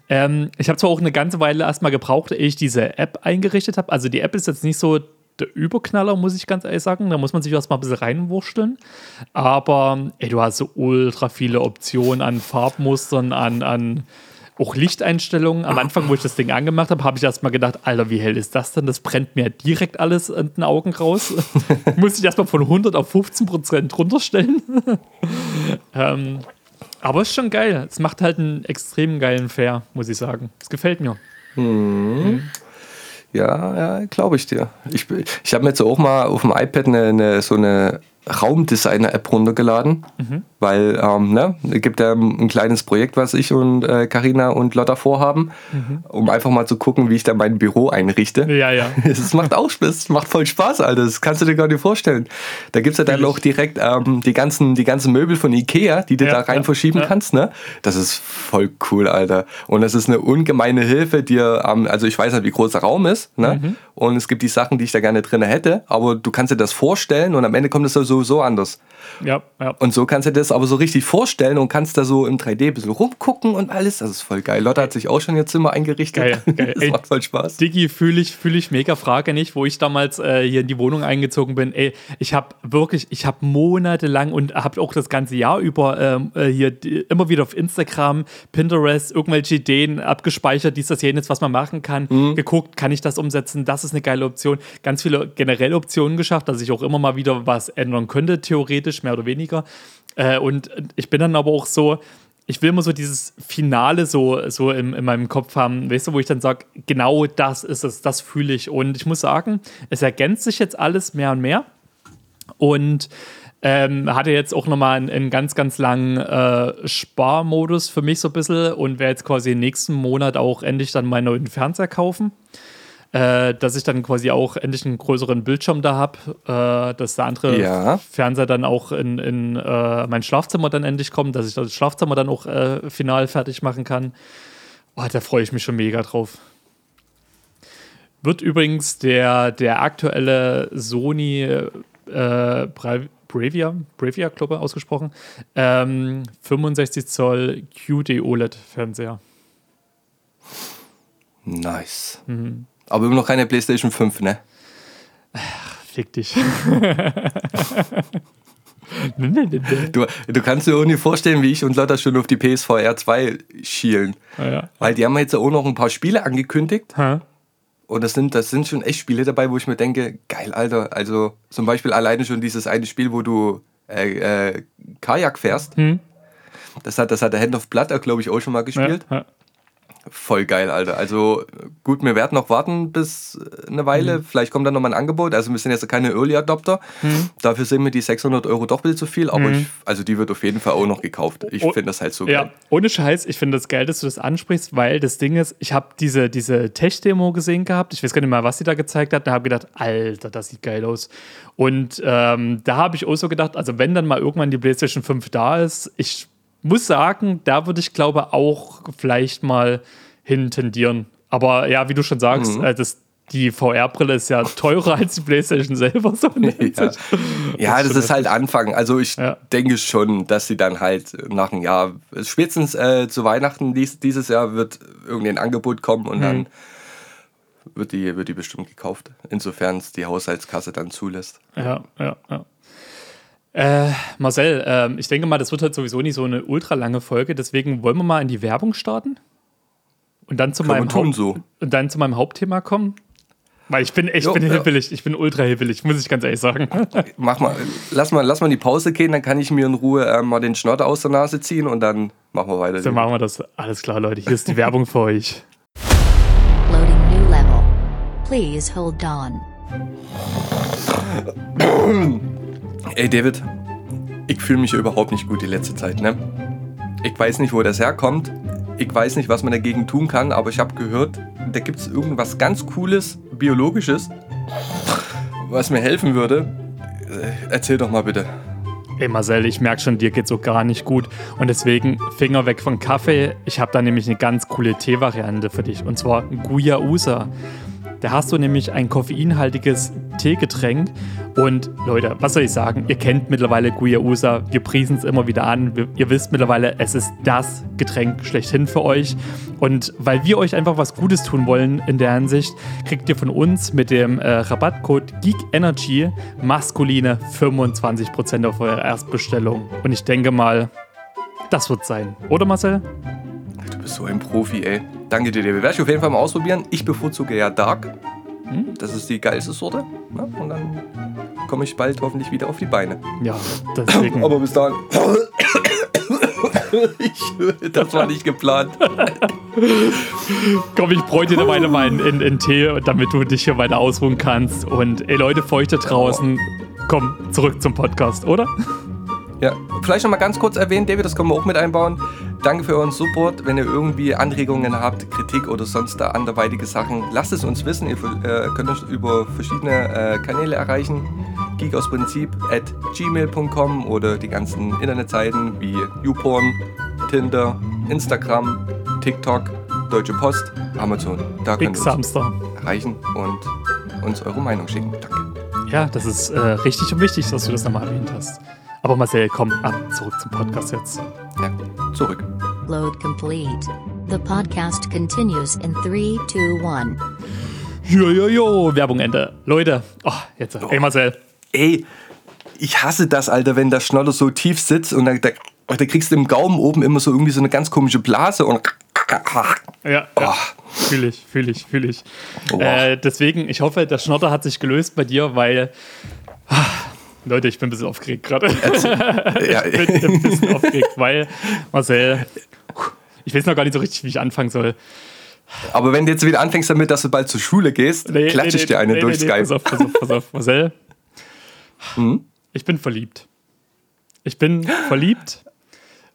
Speaker 3: Ähm, ich habe zwar auch eine ganze Weile erstmal gebraucht, ehe ich diese App eingerichtet habe. Also die App ist jetzt nicht so der Überknaller, muss ich ganz ehrlich sagen. Da muss man sich erstmal ein bisschen reinwurschteln. Aber ey, du hast so ultra viele Optionen an Farbmustern, an, an auch Lichteinstellungen. Am Anfang, wo ich das Ding angemacht habe, habe ich erstmal gedacht, Alter, wie hell ist das denn? Das brennt mir direkt alles in den Augen raus. Muss ich erstmal von 100 auf 15 Prozent runterstellen. ähm, aber ist schon geil. Es macht halt einen extrem geilen Fair, muss ich sagen. Es gefällt mir.
Speaker 2: Mhm. Ja, ja, glaube ich dir. Ich, ich habe mir jetzt auch mal auf dem iPad eine, eine so eine Raumdesigner-App runtergeladen, mhm. Weil ähm, ne, es gibt ja ein kleines Projekt, was ich und Karina äh, und Lotta vorhaben, mhm. um einfach mal zu gucken, wie ich da mein Büro einrichte.
Speaker 3: Ja, ja.
Speaker 2: Es macht auch Spaß, macht voll Spaß, Alter. Das kannst du dir gar nicht vorstellen. Da gibt es ja dann auch direkt ähm, die, ganzen, die ganzen Möbel von Ikea, die du ja, da rein ja, verschieben ja. kannst. Ne? Das ist voll cool, Alter. Und das ist eine ungemeine Hilfe, dir, ähm, also ich weiß nicht, wie groß der Raum ist, ne? Mhm. Und es gibt die Sachen, die ich da gerne drin hätte, aber du kannst dir das vorstellen und am Ende kommt es so sowieso anders.
Speaker 3: Ja, ja.
Speaker 2: Und so kannst du dir das aber so richtig vorstellen und kannst da so im 3D ein bisschen rumgucken und alles. Das ist voll geil. Lotte hat sich auch schon ihr Zimmer eingerichtet. Geil, geil.
Speaker 3: das ey, macht voll Spaß. Digi, fühle ich, fühl ich mega. Frage nicht, wo ich damals äh, hier in die Wohnung eingezogen bin. Ey, ich habe wirklich, ich habe monatelang und habe auch das ganze Jahr über ähm, äh, hier die, immer wieder auf Instagram, Pinterest, irgendwelche Ideen abgespeichert, dies, das, jenes, was man machen kann. Mhm. Geguckt, kann ich das umsetzen? Das ist eine geile Option. Ganz viele generelle Optionen geschafft, dass ich auch immer mal wieder was ändern könnte, theoretisch, mehr oder weniger. Äh, und ich bin dann aber auch so, ich will immer so dieses Finale so, so in, in meinem Kopf haben, weißt du, wo ich dann sage, genau das ist es, das fühle ich. Und ich muss sagen, es ergänzt sich jetzt alles mehr und mehr. Und ähm, hatte jetzt auch nochmal einen, einen ganz, ganz langen äh, Sparmodus für mich so ein bisschen und werde jetzt quasi nächsten Monat auch endlich dann meinen neuen Fernseher kaufen äh, dass ich dann quasi auch endlich einen größeren Bildschirm da habe, äh, dass der andere ja. Fernseher dann auch in, in äh, mein Schlafzimmer dann endlich kommt, dass ich das Schlafzimmer dann auch äh, final fertig machen kann. Oh, da freue ich mich schon mega drauf. Wird übrigens der, der aktuelle Sony äh, Bravia, Bravia, glaube ich, ausgesprochen, ähm, 65 Zoll QD OLED-Fernseher.
Speaker 2: Nice. Mhm. Aber immer noch keine PlayStation 5, ne?
Speaker 3: Ach, fick dich.
Speaker 2: du, du kannst dir auch nicht vorstellen, wie ich und Lotta schon auf die PSVR 2 schielen.
Speaker 3: Ja, ja.
Speaker 2: Weil die haben jetzt auch noch ein paar Spiele angekündigt. Ha? Und das sind, das sind schon echt Spiele dabei, wo ich mir denke, geil, Alter. Also zum Beispiel alleine schon dieses eine Spiel, wo du äh, äh, Kajak fährst. Hm. Das, hat, das hat der Hand of Blood, glaube ich, auch schon mal gespielt. Ja, voll geil, Alter. Also gut, wir werden noch warten bis eine Weile. Mhm. Vielleicht kommt dann nochmal ein Angebot. Also wir sind jetzt keine Early Adopter. Mhm. Dafür sind mir die 600 Euro doch ein bisschen zu viel. Aber mhm. ich, also die wird auf jeden Fall auch noch gekauft. Ich oh, finde das halt so geil. Ja,
Speaker 3: ohne Scheiß. Ich finde das geil, dass du das ansprichst, weil das Ding ist, ich habe diese, diese Tech-Demo gesehen gehabt. Ich weiß gar nicht mal, was sie da gezeigt hat. Da habe ich gedacht, Alter, das sieht geil aus. Und ähm, da habe ich auch so gedacht, also wenn dann mal irgendwann die PlayStation 5 da ist, ich muss sagen, da würde ich glaube auch vielleicht mal hin tendieren. Aber ja, wie du schon sagst, mhm. äh, das, die VR-Brille ist ja teurer als die PlayStation selber. So
Speaker 2: ja, ja das, das ist halt Anfang. Also ich ja. denke schon, dass sie dann halt nach einem Jahr, spätestens äh, zu Weihnachten dies, dieses Jahr wird irgendein Angebot kommen und mhm. dann wird die, wird die bestimmt gekauft. Insofern es die Haushaltskasse dann zulässt.
Speaker 3: Ja, ja, ja. Äh, Marcel, äh, ich denke mal, das wird halt sowieso nicht so eine ultra lange Folge, deswegen wollen wir mal in die Werbung starten und dann zu, meinem, Haupt
Speaker 2: so.
Speaker 3: und dann zu meinem Hauptthema kommen. Weil ich bin echt
Speaker 2: Jo,
Speaker 3: bin
Speaker 2: ja.
Speaker 3: hibbelig, ich bin ultra hibbelig, muss ich ganz ehrlich sagen.
Speaker 2: Mach mal, lass mal, lass mal die Pause gehen, dann kann ich mir in Ruhe äh, mal den Schnotter aus der Nase ziehen und dann machen wir weiter.
Speaker 3: So machen wir das. Alles klar, Leute, hier ist die Werbung für euch.
Speaker 1: Loading new level. Please hold on.
Speaker 2: Ey, David, ich fühle mich überhaupt nicht gut die letzte Zeit, ne? Ich weiß nicht, wo das herkommt. Ich weiß nicht, was man dagegen tun kann, aber ich habe gehört, da gibt es irgendwas ganz Cooles, Biologisches, was mir helfen würde. Äh, Erzähl doch mal bitte.
Speaker 3: Ey Marcel, ich merke schon, dir geht so gar nicht gut. Und deswegen Finger weg von Kaffee. Ich habe da nämlich eine ganz coole Teevariante für dich. Und zwar Guya Usa. Da hast du nämlich ein koffeinhaltiges Teegetränk. Und Leute, was soll ich sagen? Ihr kennt mittlerweile Guya Usa. Wir priesen es immer wieder an. Ihr wisst mittlerweile, es ist das Getränk schlechthin für euch. Und weil wir euch einfach was Gutes tun wollen in der Hinsicht, kriegt ihr von uns mit dem äh, Rabattcode GeekEnergy maskuline 25% auf eure Erstbestellung. Und ich denke mal, das wird sein. Oder Marcel?
Speaker 2: Du bist so ein Profi, ey. Danke dir. Werde ich auf jeden Fall mal ausprobieren. Ich bevorzuge ja Dark. Das ist die geilste Sorte. Ne? Und dann komme ich bald hoffentlich wieder auf die Beine.
Speaker 3: Ja, deswegen.
Speaker 2: Aber bis dahin. ich, das war nicht geplant.
Speaker 3: Komm, ich bräuchte dir weiter mal in, in, Tee, damit du dich hier weiter ausruhen kannst. Und ey Leute, für euch da draußen, komm zurück zum Podcast, oder?
Speaker 2: Ja, vielleicht noch mal ganz kurz erwähnen, David, das können wir auch mit einbauen. Danke für euren Support. Wenn ihr irgendwie Anregungen habt, Kritik oder sonst da anderweitige Sachen, lasst es uns wissen. Ihr äh, könnt uns über verschiedene äh, Kanäle erreichen. Geek aus Prinzip at gmail.com oder die ganzen Internetseiten wie YouPorn, Tinder, Instagram, TikTok, Deutsche Post, Amazon. Da
Speaker 3: Big
Speaker 2: könnt ihr uns erreichen und uns eure Meinung schicken. Danke.
Speaker 3: Ja, das ist äh, richtig und wichtig, dass du das nochmal erwähnt hast. Aber Marcel, komm, ab, zurück zum Podcast jetzt.
Speaker 2: Ja, zurück.
Speaker 1: Load complete. The podcast continues in 3, 2, 1.
Speaker 3: Jo, jo, jo, Werbung Ende. Leute, oh, jetzt, ey Marcel.
Speaker 2: Ey, ich hasse das, Alter, wenn der Schnoller so tief sitzt und dann, da, da kriegst du im Gaumen oben immer so irgendwie so eine ganz komische Blase und.
Speaker 3: Ja, ja.
Speaker 2: Oh.
Speaker 3: fühle ich, fühle ich, fühle ich.
Speaker 2: Oh.
Speaker 3: Äh, deswegen, ich hoffe, der Schnotter hat sich gelöst bei dir, weil. Ah, Leute, ich bin ein bisschen aufgeregt gerade.
Speaker 2: Ja,
Speaker 3: Ich bin ein bisschen aufgeregt, weil, Marcel, ich weiß noch gar nicht so richtig, wie ich anfangen soll.
Speaker 2: aber wenn du jetzt wieder anfängst damit, dass du bald zur Schule gehst,
Speaker 3: Nee,
Speaker 2: klatsch
Speaker 3: nee,
Speaker 2: ich dir eine
Speaker 3: nee,
Speaker 2: durch
Speaker 3: nee,
Speaker 2: Skype.
Speaker 3: Pass auf, pass auf, pass auf. Marcel,
Speaker 2: Hm?
Speaker 3: ich bin verliebt. Ich bin verliebt.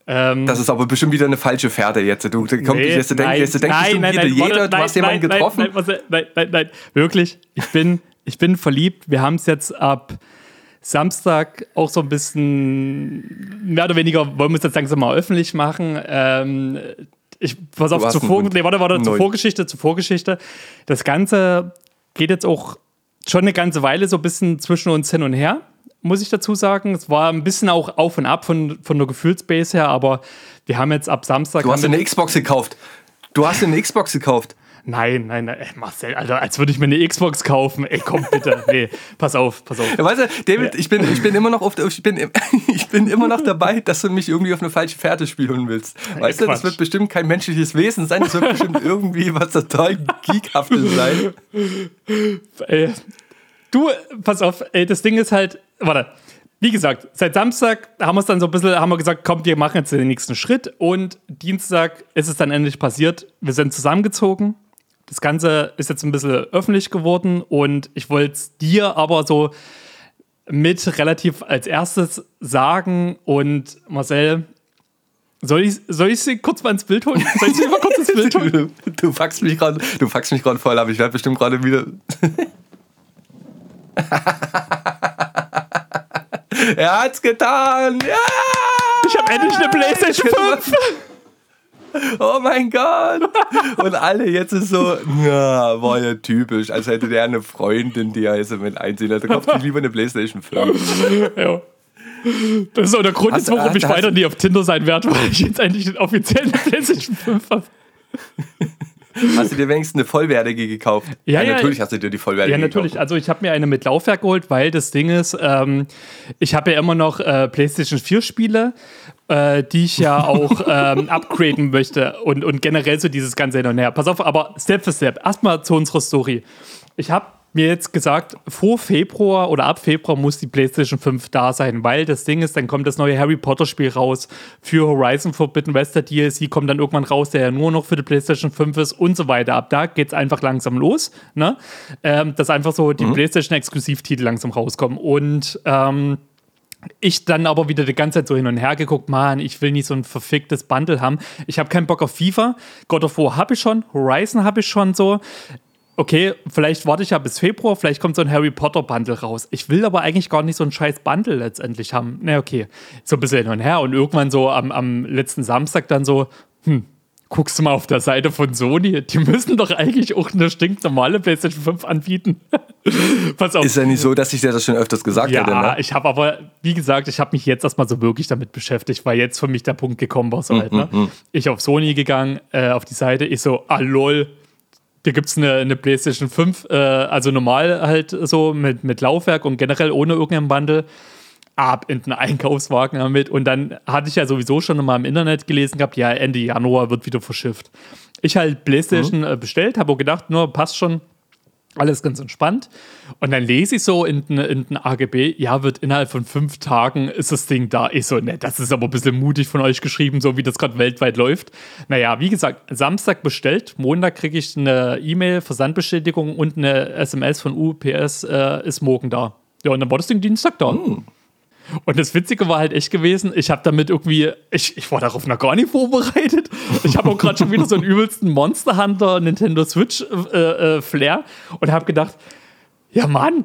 Speaker 3: Ähm,
Speaker 2: Das ist aber bestimmt wieder eine falsche Fährte jetzt. Du, du, komm,
Speaker 3: nee,
Speaker 2: jetzt, du denkst,
Speaker 3: nein,
Speaker 2: jetzt, du denkst
Speaker 3: nein,
Speaker 2: bestimmt
Speaker 3: nein,
Speaker 2: wieder
Speaker 3: nein,
Speaker 2: jeder,
Speaker 3: warte,
Speaker 2: du hast
Speaker 3: nein,
Speaker 2: jemanden
Speaker 3: nein,
Speaker 2: getroffen.
Speaker 3: Nein, nein, nein, nein, nein, wirklich. Ich bin, ich bin verliebt. Wir haben es jetzt ab Samstag auch so ein bisschen mehr oder weniger, wollen wir es jetzt langsam mal öffentlich machen. Ähm, ich, pass auf,
Speaker 2: Du hast
Speaker 3: zur, Vor
Speaker 2: einen
Speaker 3: nee, warte, warte, zur. Vorgeschichte, zur Vorgeschichte. Das Ganze geht jetzt auch schon eine ganze Weile so ein bisschen zwischen uns hin und her, muss ich dazu sagen. Es war ein bisschen auch auf und ab von, von der Gefühlsbase her, aber wir haben jetzt ab Samstag.
Speaker 2: Du hast eine Xbox gekauft. Du hast eine Xbox gekauft.
Speaker 3: Nein, nein, nein, ey, Marcel, Alter, als würde ich mir eine Xbox kaufen. Ey, komm bitte. Nee, pass auf, pass auf.
Speaker 2: Weißt du, David, ich bin, ich bin immer noch auf, ich bin, ich bin immer noch dabei, dass du mich irgendwie auf eine falsche Fährte spielen willst. Weißt du, das wird bestimmt kein menschliches Wesen sein, das wird bestimmt irgendwie was total geekhaftes sein.
Speaker 3: Ey, du, pass auf, ey, das Ding ist halt, warte. Wie gesagt, seit Samstag haben wir es dann so ein bisschen, haben wir gesagt, komm, wir machen jetzt den nächsten Schritt und Dienstag ist es dann endlich passiert. Wir sind zusammengezogen. Das Ganze ist jetzt ein bisschen öffentlich geworden und ich wollte es dir aber so mit relativ als erstes sagen und Marcel, soll ich, soll ich sie kurz mal ins Bild holen? Soll ich sie mal kurz ins Bild holen?
Speaker 2: Du, du fuckst mich gerade, du fuckst mich gerade voll ab. Ich werde bestimmt gerade wieder. er hat's getan! Ja!
Speaker 3: Ich habe endlich eine Playstation 5.
Speaker 2: Oh mein Gott! Und alle jetzt ist so, ja, war ja typisch, als hätte der eine Freundin, die er jetzt mit einziehen lässt. Da kauft sich lieber eine Playstation 5.
Speaker 3: Ja. Das ist auch der Grund,
Speaker 2: Hast-
Speaker 3: warum ich
Speaker 2: hast-
Speaker 3: weiter nie auf Tinder sein werde, weil ich jetzt endlich den offiziellen PlayStation 5 habe.
Speaker 2: Hast du dir wenigstens eine vollwertige gekauft?
Speaker 3: Ja, ja.
Speaker 2: natürlich hast du dir die vollwertige
Speaker 3: Ja, natürlich.
Speaker 2: gekauft.
Speaker 3: Also ich habe mir eine mit Laufwerk geholt, weil das Ding ist, ähm, ich habe ja immer noch äh, PlayStation 4 Spiele, äh, die ich ja auch ähm, upgraden möchte und, und generell so dieses ganze hin und her. Pass auf, aber Step für Step. Erstmal zu unserer Story. Ich habe mir jetzt gesagt, vor Februar oder ab Februar muss die PlayStation 5 da sein, weil das Ding ist, dann kommt das neue Harry Potter Spiel raus für Horizon Forbidden West. Der DLC kommt dann irgendwann raus, der ja nur noch für die PlayStation 5 ist und so weiter. Ab da geht es einfach langsam los, ne? Ähm, dass einfach so die mhm. PlayStation Exklusivtitel langsam rauskommen. Und ähm, ich dann aber wieder die ganze Zeit so hin und her geguckt, man, ich will nicht so ein verficktes Bundle haben. Ich habe keinen Bock auf FIFA. God of War habe ich schon, Horizon habe ich schon so. Okay, vielleicht warte ich ja bis Februar, vielleicht kommt so ein Harry Potter Bundle raus. Ich will aber eigentlich gar nicht so ein scheiß Bundle letztendlich haben. Na, okay, so ein bisschen hin und her und irgendwann so am, am letzten Samstag dann so, hm, guckst du mal auf der Seite von Sony, die müssen doch eigentlich auch eine stinknormale PlayStation 5 anbieten.
Speaker 2: Pass auf. Ist ja nicht so, dass ich dir das schon öfters gesagt
Speaker 3: ja,
Speaker 2: hätte.
Speaker 3: Ja, ne? ich habe aber, wie gesagt, ich habe mich jetzt erstmal so wirklich damit beschäftigt, weil jetzt für mich der Punkt gekommen war. So mm, halt, ne? mm, mm. Ich auf Sony gegangen, äh, auf die Seite, ich so, ah lol, hier gibt es eine, eine, PlayStation 5, äh, also normal halt so mit, mit Laufwerk und generell ohne irgendeinen Bundle ab in den Einkaufswagen damit. Und dann hatte ich ja sowieso schon mal im Internet gelesen gehabt, ja, Ende Januar wird wieder verschifft. Ich halt PlayStation mhm. Äh, bestellt, habe auch gedacht, nur passt schon. Alles ganz entspannt. Und dann lese ich so in den, AGB, ja, wird innerhalb von fünf Tagen ist das Ding da. Ich so, ne, das ist aber ein bisschen mutig von euch geschrieben, so wie das gerade weltweit läuft. Naja, wie gesagt, Samstag bestellt, Montag kriege ich eine E-Mail, Versandbestätigung und eine SMS von UPS, äh, ist morgen da. Ja, und dann war das Ding Dienstag da. Mhm. Und das Witzige war halt echt gewesen, ich habe damit irgendwie, ich, ich war darauf noch gar nicht vorbereitet. Ich habe auch gerade schon wieder so einen übelsten Monster Hunter Nintendo Switch äh, äh, Flair und habe gedacht, ja Mann.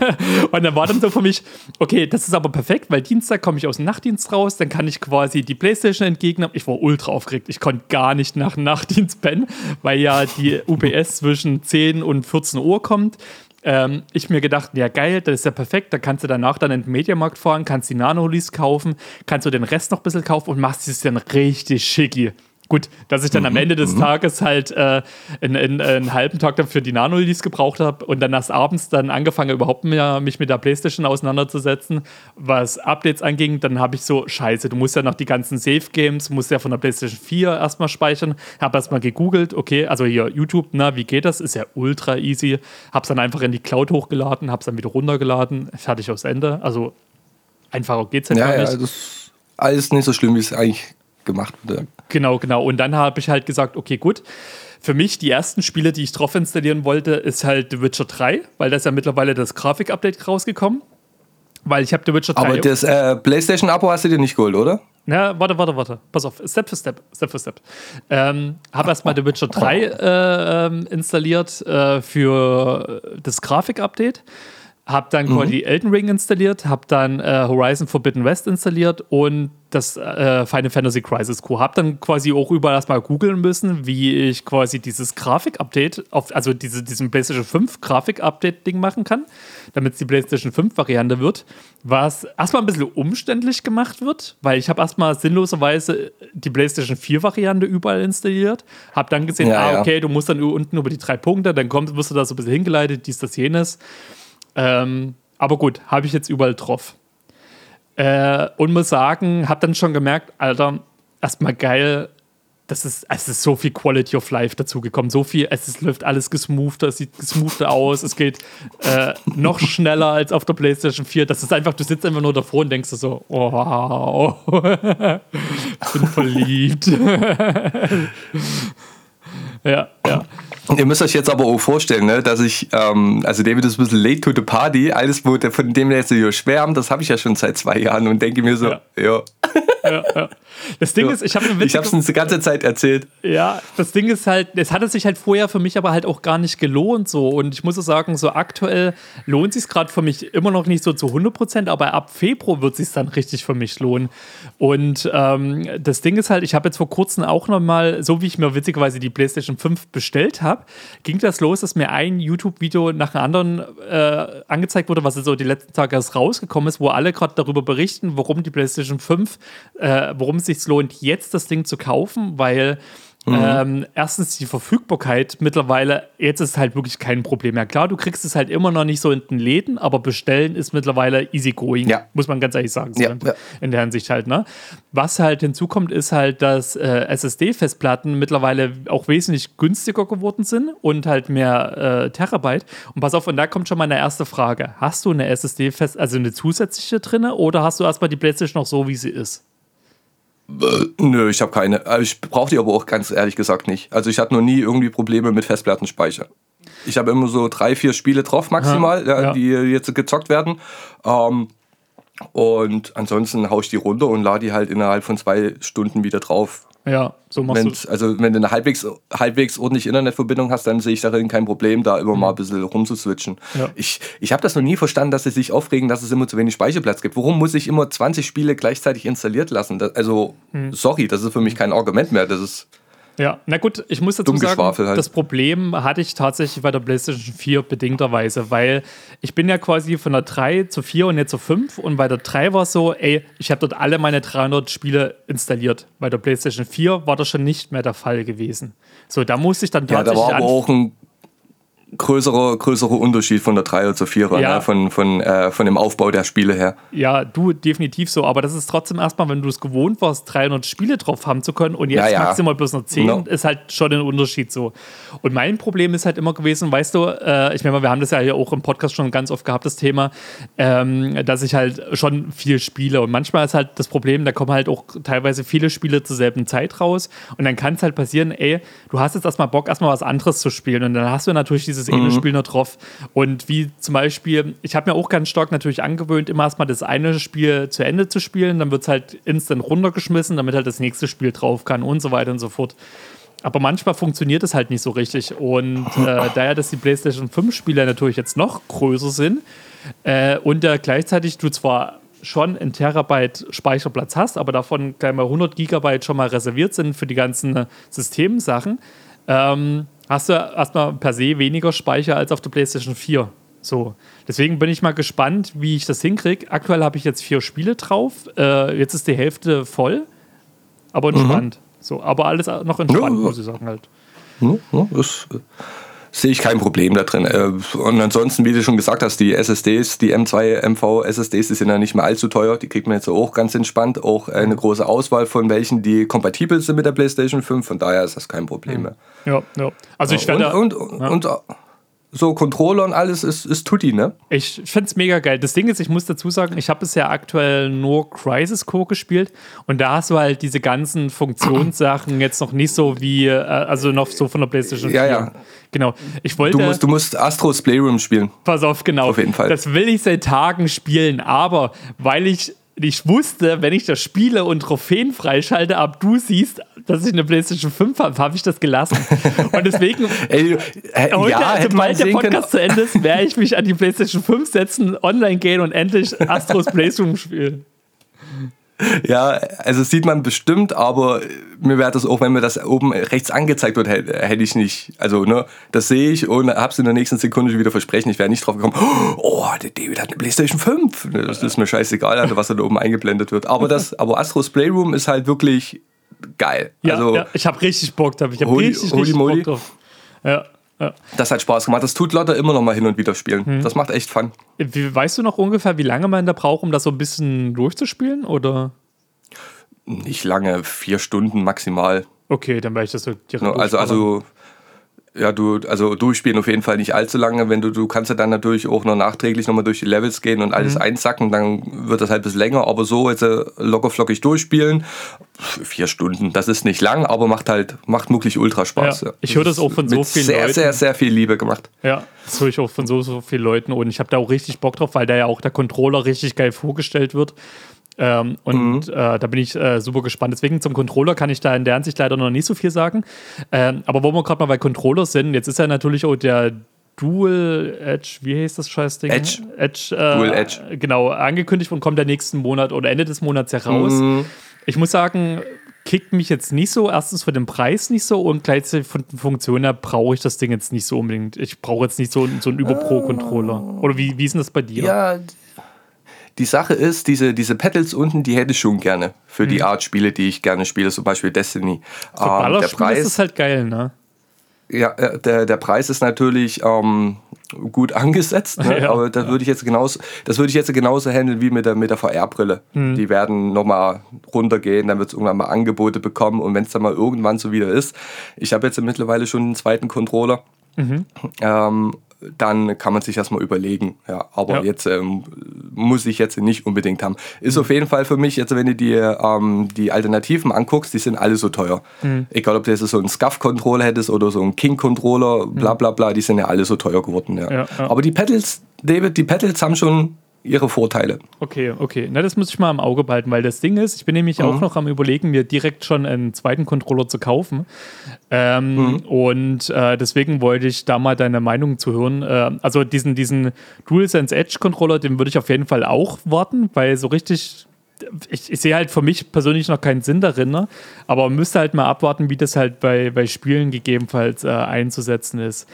Speaker 3: und dann war dann so für mich, okay, das ist aber perfekt, weil Dienstag komme ich aus dem Nachtdienst raus, dann kann ich quasi die Playstation entgegnen. Ich war ultra aufgeregt, ich konnte gar nicht nach Nachtdienst pennen, weil ja die UPS zwischen 10 und 14 Uhr kommt ähm, ich mir gedacht, ja geil, das ist ja perfekt, da kannst du danach dann in den Mediamarkt fahren, kannst die Nanolis kaufen, kannst du den Rest noch ein bisschen kaufen und machst es dann richtig schicki. Gut, dass ich dann am mhm, Ende des mhm. Tages halt äh, in, in, einen halben Tag dafür die Nano-Release gebraucht habe und dann erst abends dann angefangen, überhaupt mehr mich mit der Playstation auseinanderzusetzen, was Updates anging, dann habe ich so, scheiße, du musst ja noch die ganzen Save-Games, musst ja von der Playstation 4 erstmal speichern. Habe erstmal gegoogelt, okay, also hier YouTube, na, wie geht das? Ist ja ultra easy. Hab's dann einfach in die Cloud hochgeladen, hab's dann wieder runtergeladen, fertig aufs Ende. Also einfacher geht's ja, ja gar nicht. Ja, das ist
Speaker 2: alles nicht so schlimm, wie es eigentlich gemacht wurde.
Speaker 3: Genau, genau. Und dann habe ich halt gesagt, okay, gut. Für mich, die ersten Spiele, die ich drauf installieren wollte, ist halt The Witcher 3, weil da ist ja mittlerweile das Grafik-Update rausgekommen. Weil ich habe The Witcher 3.
Speaker 2: Aber das äh, PlayStation-Abo hast du dir nicht geholt, oder?
Speaker 3: Na, warte, warte, warte. Pass auf. Step für Step. Step für Step. Ähm, habe erstmal The Witcher 3 äh, ähm, installiert äh, für das Grafik-Update. Hab dann mhm. quasi Elden Ring installiert, hab dann äh, Horizon Forbidden West installiert und das äh, Final Fantasy Crisis Co. Hab dann quasi auch überall erstmal googeln müssen, wie ich quasi dieses Grafik-Update, also diese, diesen PlayStation 5 Grafik-Update-Ding machen kann, damit es die PlayStation 5-Variante wird. Was erstmal ein bisschen umständlich gemacht wird, weil ich habe erstmal sinnloserweise die PlayStation 4-Variante überall installiert, hab dann gesehen, ja, ah, okay, ja. du musst dann unten über die drei Punkte, dann kommst, wirst du da so ein bisschen hingeleitet, dies, das, jenes. Ähm, aber gut, habe ich jetzt überall drauf. Äh, und muss sagen, habe dann schon gemerkt, Alter, erstmal geil, das ist, es ist so viel Quality of Life dazugekommen. So viel, es ist, läuft alles gesmoother, es sieht gesmoother aus, es geht äh, noch schneller als auf der PlayStation 4. Das ist einfach, du sitzt einfach nur davor und denkst so, wow, ich bin verliebt. ja, ja.
Speaker 2: Ihr müsst euch jetzt aber auch vorstellen, ne, dass ich, ähm, also David ist ein bisschen late to the party. Alles, von dem der jetzt so schwärmt, das habe ich ja schon seit zwei Jahren und denke mir so, ja. ja.
Speaker 3: ja, ja. Das Ding ja. ist, ich habe
Speaker 2: Ich habe es die ganze Zeit erzählt.
Speaker 3: Ja, das Ding ist halt, es hatte sich halt vorher für mich aber halt auch gar nicht gelohnt so. Und ich muss auch sagen, so aktuell lohnt sich gerade für mich immer noch nicht so zu 100 Prozent, aber ab Februar wird sich dann richtig für mich lohnen. Und ähm, das Ding ist halt, ich habe jetzt vor kurzem auch noch mal, so wie ich mir witzigerweise die PlayStation 5 bestellt habe, ging das los, dass mir ein YouTube-Video nach einem anderen äh, angezeigt wurde, was so die letzten Tage erst rausgekommen ist, wo alle gerade darüber berichten, warum die PlayStation 5, äh, warum es sich lohnt, jetzt das Ding zu kaufen, weil Mhm. Ähm, erstens die Verfügbarkeit mittlerweile, jetzt ist halt wirklich kein Problem mehr. Klar, du kriegst es halt immer noch nicht so in den Läden, aber bestellen ist mittlerweile easy going, ja. muss man ganz ehrlich sagen. Ja, ja. In der Hinsicht halt, ne? Was halt hinzukommt, ist halt, dass äh, SSD-Festplatten mittlerweile auch wesentlich günstiger geworden sind und halt mehr äh, Terabyte. Und pass auf, und da kommt schon meine erste Frage. Hast du eine SSD-Fest, also eine zusätzliche drinne oder hast du erstmal die PlayStation noch so, wie sie ist?
Speaker 2: Nö, ich habe keine. Äh, ich brauche die aber auch ganz ehrlich gesagt nicht. Also ich hatte noch nie irgendwie Probleme mit Festplattenspeicher. Ich habe immer so drei, vier Spiele drauf maximal, ja, ja. die jetzt gezockt werden. Ähm, und ansonsten haue ich die runter und lade die halt innerhalb von zwei Stunden wieder drauf.
Speaker 3: Ja, so machst du
Speaker 2: Also wenn du eine halbwegs, halbwegs ordentliche Internetverbindung hast, dann sehe ich darin kein Problem, da immer mhm. mal ein bisschen rumzuswitchen. Ja. Ich, ich habe das noch nie verstanden, dass sie sich aufregen, dass es immer zu wenig Speicherplatz gibt. Warum muss ich immer 20 Spiele gleichzeitig installiert lassen? Das, also, mhm. sorry, das ist für mich kein Argument mehr. Das ist
Speaker 3: ja, na gut, ich muss dazu sagen, halt. das Problem hatte ich tatsächlich bei der PlayStation 4 bedingterweise, weil ich bin ja quasi von der 3 zu 4 und jetzt zu 5 und bei der 3 war es so, ey, ich habe dort alle meine 300 Spiele installiert. Bei der PlayStation 4 war das schon nicht mehr der Fall gewesen. So, da musste ich dann
Speaker 2: tatsächlich. Ja, da war aber auch ein größerer, größerer Unterschied von der 3er zur 4er, ja. ne? von, von, äh, von dem Aufbau der Spiele her.
Speaker 3: Ja, du definitiv so, aber das ist trotzdem erstmal, wenn du es gewohnt warst, 300 Spiele drauf haben zu können und jetzt ja, ja. maximal bloß noch 10, no. ist halt schon ein Unterschied so. Und mein Problem ist halt immer gewesen, weißt du, äh, ich meine, wir haben das ja hier auch im Podcast schon ganz oft gehabt, das Thema, ähm, dass ich halt schon viel spiele und manchmal ist halt das Problem, da kommen halt auch teilweise viele Spiele zur selben Zeit raus und dann kann es halt passieren, ey, du hast jetzt erstmal Bock, erstmal was anderes zu spielen und dann hast du natürlich diese dieses eine mhm. Spiel noch drauf. Und wie zum Beispiel, ich habe mir auch ganz stark natürlich angewöhnt, immer erstmal das eine Spiel zu Ende zu spielen, dann wird es halt instant runtergeschmissen, damit halt das nächste Spiel drauf kann und so weiter und so fort. Aber manchmal funktioniert es halt nicht so richtig. Und äh, daher, dass die PlayStation 5 Spiele natürlich jetzt noch größer sind äh, und ja gleichzeitig du zwar schon ein Terabyte Speicherplatz hast, aber davon gleich mal 100 Gigabyte schon mal reserviert sind für die ganzen Systemsachen, ähm, hast du erstmal per se weniger Speicher als auf der PlayStation 4. So. Deswegen bin ich mal gespannt, wie ich das hinkriege. Aktuell habe ich jetzt vier Spiele drauf. Äh, jetzt ist die Hälfte voll, aber entspannt. Mhm. So, aber alles noch entspannt, ja, muss ich sagen halt.
Speaker 2: Ja, ja, ist, sehe ich kein Problem da drin. Äh, und ansonsten, wie du schon gesagt hast, die SSDs, die M2, MV SSDs, die sind ja nicht mehr allzu teuer. Die kriegt man jetzt auch ganz entspannt. Auch eine große Auswahl von welchen, die kompatibel sind mit der PlayStation 5. Von daher ist das kein Problem mehr.
Speaker 3: Ja, ja. Also ich werde.
Speaker 2: Und, und, ja. und so Controller und alles ist, ist Tutti, ne?
Speaker 3: Ich finde es mega geil. Das Ding ist, ich muss dazu sagen, ich habe bisher aktuell nur Crisis Core gespielt und da hast du halt diese ganzen Funktionssachen jetzt noch nicht so wie, äh, also noch so von der PlayStation 4.
Speaker 2: Ja, ja.
Speaker 3: Genau. Ich wollte,
Speaker 2: du, musst, du musst Astros Playroom spielen.
Speaker 3: Pass auf, genau.
Speaker 2: Auf jeden Fall.
Speaker 3: Das will ich seit Tagen spielen, aber weil ich ich wusste, wenn ich das spiele und Trophäen freischalte, ab du siehst, dass ich eine PlayStation 5 habe, habe ich das gelassen. Und deswegen,
Speaker 2: Ey, äh, heute, ja,
Speaker 3: sobald der Podcast zu Ende ist, werde ich mich an die PlayStation 5 setzen, online gehen und endlich Astros Playroom spielen.
Speaker 2: Ja, also sieht man bestimmt, aber mir wäre das auch, wenn mir das oben rechts angezeigt wird, hätte, ich nicht. Also, ne, das sehe ich und hab's in der nächsten Sekunde wieder versprechen. Ich wäre nicht drauf gekommen, oh, der David hat eine PlayStation 5. Das ist mir scheißegal, was da oben eingeblendet wird. Aber das, aber Astros Playroom ist halt wirklich geil.
Speaker 3: Ja,
Speaker 2: also,
Speaker 3: ja ich habe richtig Bock drauf. Ich habe richtig, richtig Bock drauf. Ja. Ja.
Speaker 2: Das hat Spaß gemacht. Das tut Lotte immer noch mal hin und wieder spielen. Hm. Das macht echt Fun.
Speaker 3: Wie, weißt du noch ungefähr, wie lange man da braucht, um das so ein bisschen durchzuspielen? Oder?
Speaker 2: Nicht lange, vier Stunden maximal.
Speaker 3: Okay, dann werde ich das so
Speaker 2: direkt Also, also ja, du, also durchspielen auf jeden Fall nicht allzu lange. Wenn du, du kannst ja dann natürlich auch noch nachträglich nochmal durch die Levels gehen und alles mhm. einsacken, dann wird das halt bisschen länger. Aber so jetzt äh, locker flockig durchspielen, vier Stunden, das ist nicht lang, aber macht halt, macht wirklich ultra Spaß. Ja.
Speaker 3: Ich höre das auch von so vielen
Speaker 2: sehr,
Speaker 3: Leuten.
Speaker 2: Sehr, sehr, sehr viel Liebe gemacht.
Speaker 3: Ja, das höre ich auch von so, so vielen Leuten und ich habe da auch richtig Bock drauf, weil da ja auch der Controller richtig geil vorgestellt wird. Ähm, und mhm. äh, da bin ich äh, super gespannt. Deswegen zum Controller kann ich da in der Ansicht leider noch nicht so viel sagen. Ähm, aber wo wir gerade mal bei Controllers sind, jetzt ist ja natürlich auch der Dual Edge, wie heißt das Scheißding?
Speaker 2: Edge.
Speaker 3: Edge äh, Dual Edge. Genau, angekündigt und kommt der nächsten Monat oder Ende des Monats heraus. Mhm. Ich muss sagen, kickt mich jetzt nicht so. Erstens für den Preis nicht so und gleichzeitig von den Funktionen her brauche ich das Ding jetzt nicht so unbedingt. Ich brauche jetzt nicht so, so einen Über-Pro-Controller. Oder wie, wie ist denn das bei dir?
Speaker 2: Ja, die Sache ist, diese, diese Pedals unten, die hätte ich schon gerne für die Art Spiele, die ich gerne spiele, zum Beispiel Destiny.
Speaker 3: So
Speaker 2: Ähm, der Preis,
Speaker 3: ist halt geil, ne?
Speaker 2: ja, äh, der, der Preis ist natürlich ähm, gut angesetzt, ne?
Speaker 3: Ja,
Speaker 2: aber das würde ich jetzt genauso, das würde ich jetzt genauso handeln wie mit der, mit der VR-Brille.
Speaker 3: Hm.
Speaker 2: Die werden nochmal runtergehen, dann wird es irgendwann mal Angebote bekommen und wenn es dann mal irgendwann so wieder ist, ich habe jetzt mittlerweile schon einen zweiten Controller,
Speaker 3: Mhm.
Speaker 2: ähm, dann kann man sich das mal überlegen. Ja, aber
Speaker 3: Ja.
Speaker 2: jetzt ähm, muss ich jetzt nicht unbedingt haben. Ist auf jeden Fall für mich, jetzt wenn du dir ähm, die Alternativen anguckst, die sind alle so teuer.
Speaker 3: Mhm.
Speaker 2: Egal, ob du jetzt so einen SCUF-Controller hättest oder so einen King-Controller, bla bla bla, die sind ja alle so teuer geworden. Ja,
Speaker 3: ja.
Speaker 2: Aber die Pedals, David, die Pedals haben schon ihre Vorteile.
Speaker 3: Okay, okay. Na, das muss ich mal im Auge behalten, weil das Ding ist, ich bin nämlich
Speaker 2: Mhm.
Speaker 3: auch noch am überlegen, mir direkt schon einen zweiten Controller zu kaufen. Ähm,
Speaker 2: Mhm.
Speaker 3: Und äh, deswegen wollte ich da mal deine Meinung zu hören. Äh, also diesen, diesen DualSense Edge Controller, den würde ich auf jeden Fall auch warten, weil so richtig. Ich, ich sehe halt für mich persönlich noch keinen Sinn darin, ne? aber man müsste halt mal abwarten, wie das halt bei, bei Spielen gegebenenfalls äh, einzusetzen ist.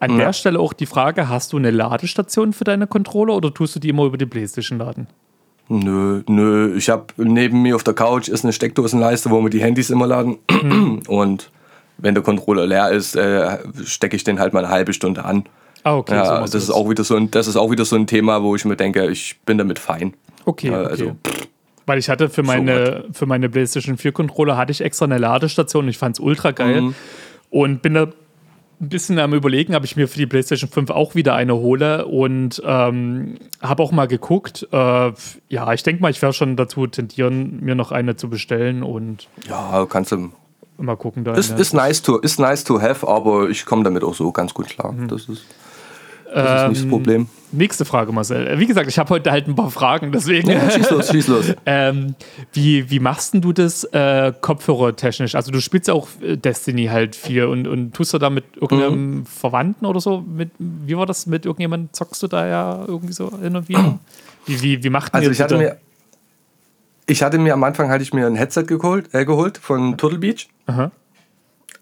Speaker 3: An
Speaker 2: Ja.
Speaker 3: der Stelle auch die Frage: Hast du eine Ladestation für deine Controller oder tust du die immer über die PlayStation laden?
Speaker 2: Nö, nö, ich habe neben mir auf der Couch ist eine Steckdosenleiste, wo wir die Handys immer laden. Und wenn der Controller leer ist, äh, stecke ich den halt mal eine halbe Stunde an.
Speaker 3: Ah, okay. so
Speaker 2: Ja,
Speaker 3: machst
Speaker 2: das ist auch wieder so ein, das ist auch wieder so ein Thema, wo ich mir denke, ich bin damit fein.
Speaker 3: Okay,
Speaker 2: Ja,
Speaker 3: okay.
Speaker 2: also,
Speaker 3: Weil ich hatte für meine, für meine PlayStation 4 Controller hatte ich extra eine Ladestation ich fand es ultra geil.
Speaker 2: Mhm.
Speaker 3: Und bin da ein bisschen am überlegen, ob ich mir für die PlayStation 5 auch wieder eine hole und ähm, habe auch mal geguckt. Äh, ja, ich denke mal, ich werde schon dazu tendieren, mir noch eine zu bestellen und
Speaker 2: Ja, kannst du.
Speaker 3: mal gucken. Da
Speaker 2: Ist, ist, nice to, ist nice to have, aber ich komme damit auch so ganz gut klar.
Speaker 3: Mhm.
Speaker 2: Das ist, das ist nicht das
Speaker 3: Ähm,
Speaker 2: Problem.
Speaker 3: Nächste Frage, Marcel. Wie gesagt, ich habe heute halt ein paar Fragen, deswegen.
Speaker 2: Ja, schieß los, schieß los.
Speaker 3: Ähm, wie, wie machst denn du das äh, kopfhörertechnisch? Also du spielst ja auch äh, Destiny halt viel und, und tust du da mit irgendeinem
Speaker 2: Mhm.
Speaker 3: Verwandten oder so? Mit, wie war das mit irgendjemandem? Zockst du da ja irgendwie so hin und wieder? Wie, wie, wie macht
Speaker 2: Also
Speaker 3: ihr
Speaker 2: ich hatte
Speaker 3: das?
Speaker 2: mir, ich hatte mir am Anfang hatte ich mir ein Headset geholt, äh, geholt von Turtle Beach.
Speaker 3: Aha.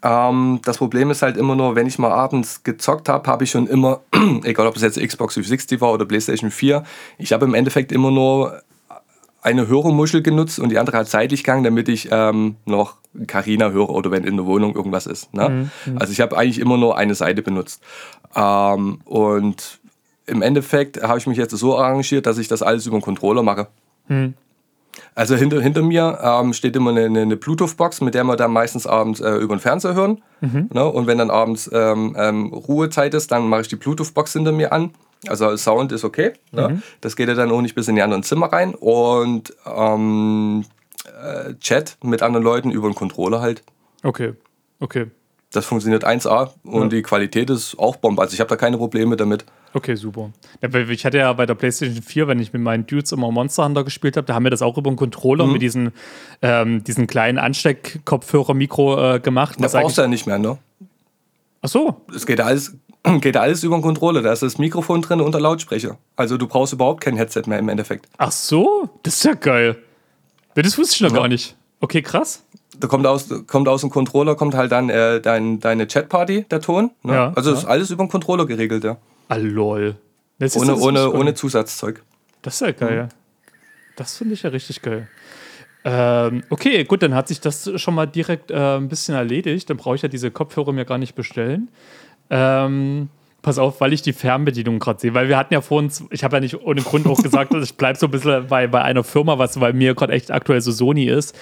Speaker 2: Ähm, das Problem ist halt immer nur, wenn ich mal abends gezockt habe, habe ich schon immer, egal ob es jetzt Xbox 360 war oder PlayStation 4, ich habe im Endeffekt immer nur eine Hörermuschel genutzt und die andere hat seitlich gegangen, damit ich ähm, noch Carina höre oder wenn in der Wohnung irgendwas ist. Ne? Also ich habe eigentlich immer nur eine Seite benutzt. Ähm, und im Endeffekt habe ich mich jetzt so arrangiert, dass ich das alles über den Controller mache. Also hinter, hinter mir ähm, steht immer eine, eine Bluetooth-Box, mit der wir dann meistens abends äh, über den Fernseher hören. Ne? Und wenn dann abends ähm, ähm, Ruhezeit ist, dann mache ich die Bluetooth-Box hinter mir an. Also Sound ist okay. Ne? Das geht ja dann auch nicht bis in die anderen Zimmer rein. Und ähm, äh, Chat mit anderen Leuten über den Controller halt.
Speaker 3: Okay, okay.
Speaker 2: Das funktioniert 1A und
Speaker 3: Ja.
Speaker 2: die Qualität ist auch Bombe. Also ich habe da keine Probleme damit.
Speaker 3: Okay, super. Ich hatte ja bei der PlayStation 4, wenn ich mit meinen Dudes immer Monster Hunter gespielt habe, da haben wir das auch über einen Controller
Speaker 2: Mhm.
Speaker 3: mit diesen, ähm, diesen kleinen Ansteckkopfhörer-Mikro äh, gemacht.
Speaker 2: Das brauchst du ja nicht mehr, ne?
Speaker 3: Ach so,
Speaker 2: Es geht alles, geht alles über den Controller. Da ist das Mikrofon drin und der Lautsprecher. Also du brauchst überhaupt kein Headset mehr im Endeffekt.
Speaker 3: Ach so, das ist ja geil. Das wusste ich noch
Speaker 2: Ja.
Speaker 3: gar nicht. Okay, krass.
Speaker 2: Da kommt aus, kommt aus dem Controller, kommt halt dann äh, dein, deine Chatparty, der Ton. Ne?
Speaker 3: Ja,
Speaker 2: also
Speaker 3: ja.
Speaker 2: ist alles über den Controller geregelt, ja.
Speaker 3: Ah, lol. Das
Speaker 2: Ohne,
Speaker 3: das
Speaker 2: ohne, ohne. Zusatzzeug.
Speaker 3: Das ist ja geil. Das finde ich ja richtig geil. Ähm, okay, gut, dann hat sich das schon mal direkt äh, ein bisschen erledigt. Dann brauche ich ja diese Kopfhörer mir gar nicht bestellen. Ähm, pass auf, weil ich die Fernbedienung gerade sehe. Weil wir hatten ja vorhin, ich habe ja nicht ohne Grund auch gesagt, dass ich bleibe so ein bisschen bei, bei einer Firma, was bei mir gerade echt aktuell so Sony ist.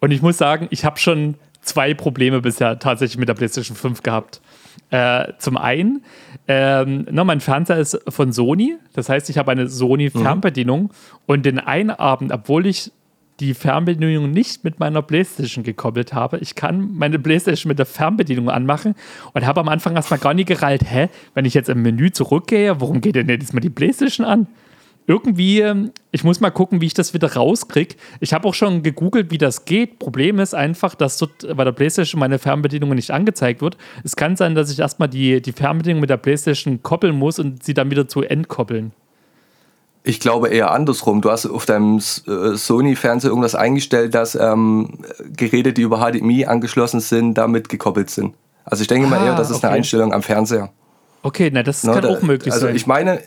Speaker 3: Und ich muss sagen, ich habe schon zwei Probleme bisher tatsächlich mit der PlayStation 5 gehabt. Äh, zum einen, ähm, na, mein Fernseher ist von Sony, das heißt, ich habe eine Sony-Fernbedienung und den einen Abend, obwohl ich die Fernbedienung nicht mit meiner Playstation gekoppelt habe. Ich kann meine Playstation mit der Fernbedienung anmachen und habe am Anfang erstmal gar nicht gerallt, hä, wenn ich jetzt im Menü zurückgehe, warum geht denn jetzt mal die Playstation an? Irgendwie, ähm, ich muss mal gucken, wie ich das wieder rauskriege. Ich habe auch schon gegoogelt, wie das geht. Problem ist einfach, dass dort bei der PlayStation meine Fernbedienung nicht angezeigt wird. Es kann sein, dass ich erstmal die, die Fernbedienung mit der PlayStation koppeln muss und sie dann wieder zu entkoppeln.
Speaker 2: Ich glaube eher andersrum. Du hast auf deinem äh, Sony-Fernseher irgendwas eingestellt, dass ähm, Geräte, die über HDMI angeschlossen sind, damit gekoppelt sind. Also ich denke mal
Speaker 3: Ah,
Speaker 2: eher, das ist
Speaker 3: okay.
Speaker 2: eine Einstellung am Fernseher.
Speaker 3: Okay, na, das
Speaker 2: Ne,
Speaker 3: kann
Speaker 2: da-
Speaker 3: auch möglich
Speaker 2: also
Speaker 3: sein.
Speaker 2: ich meine,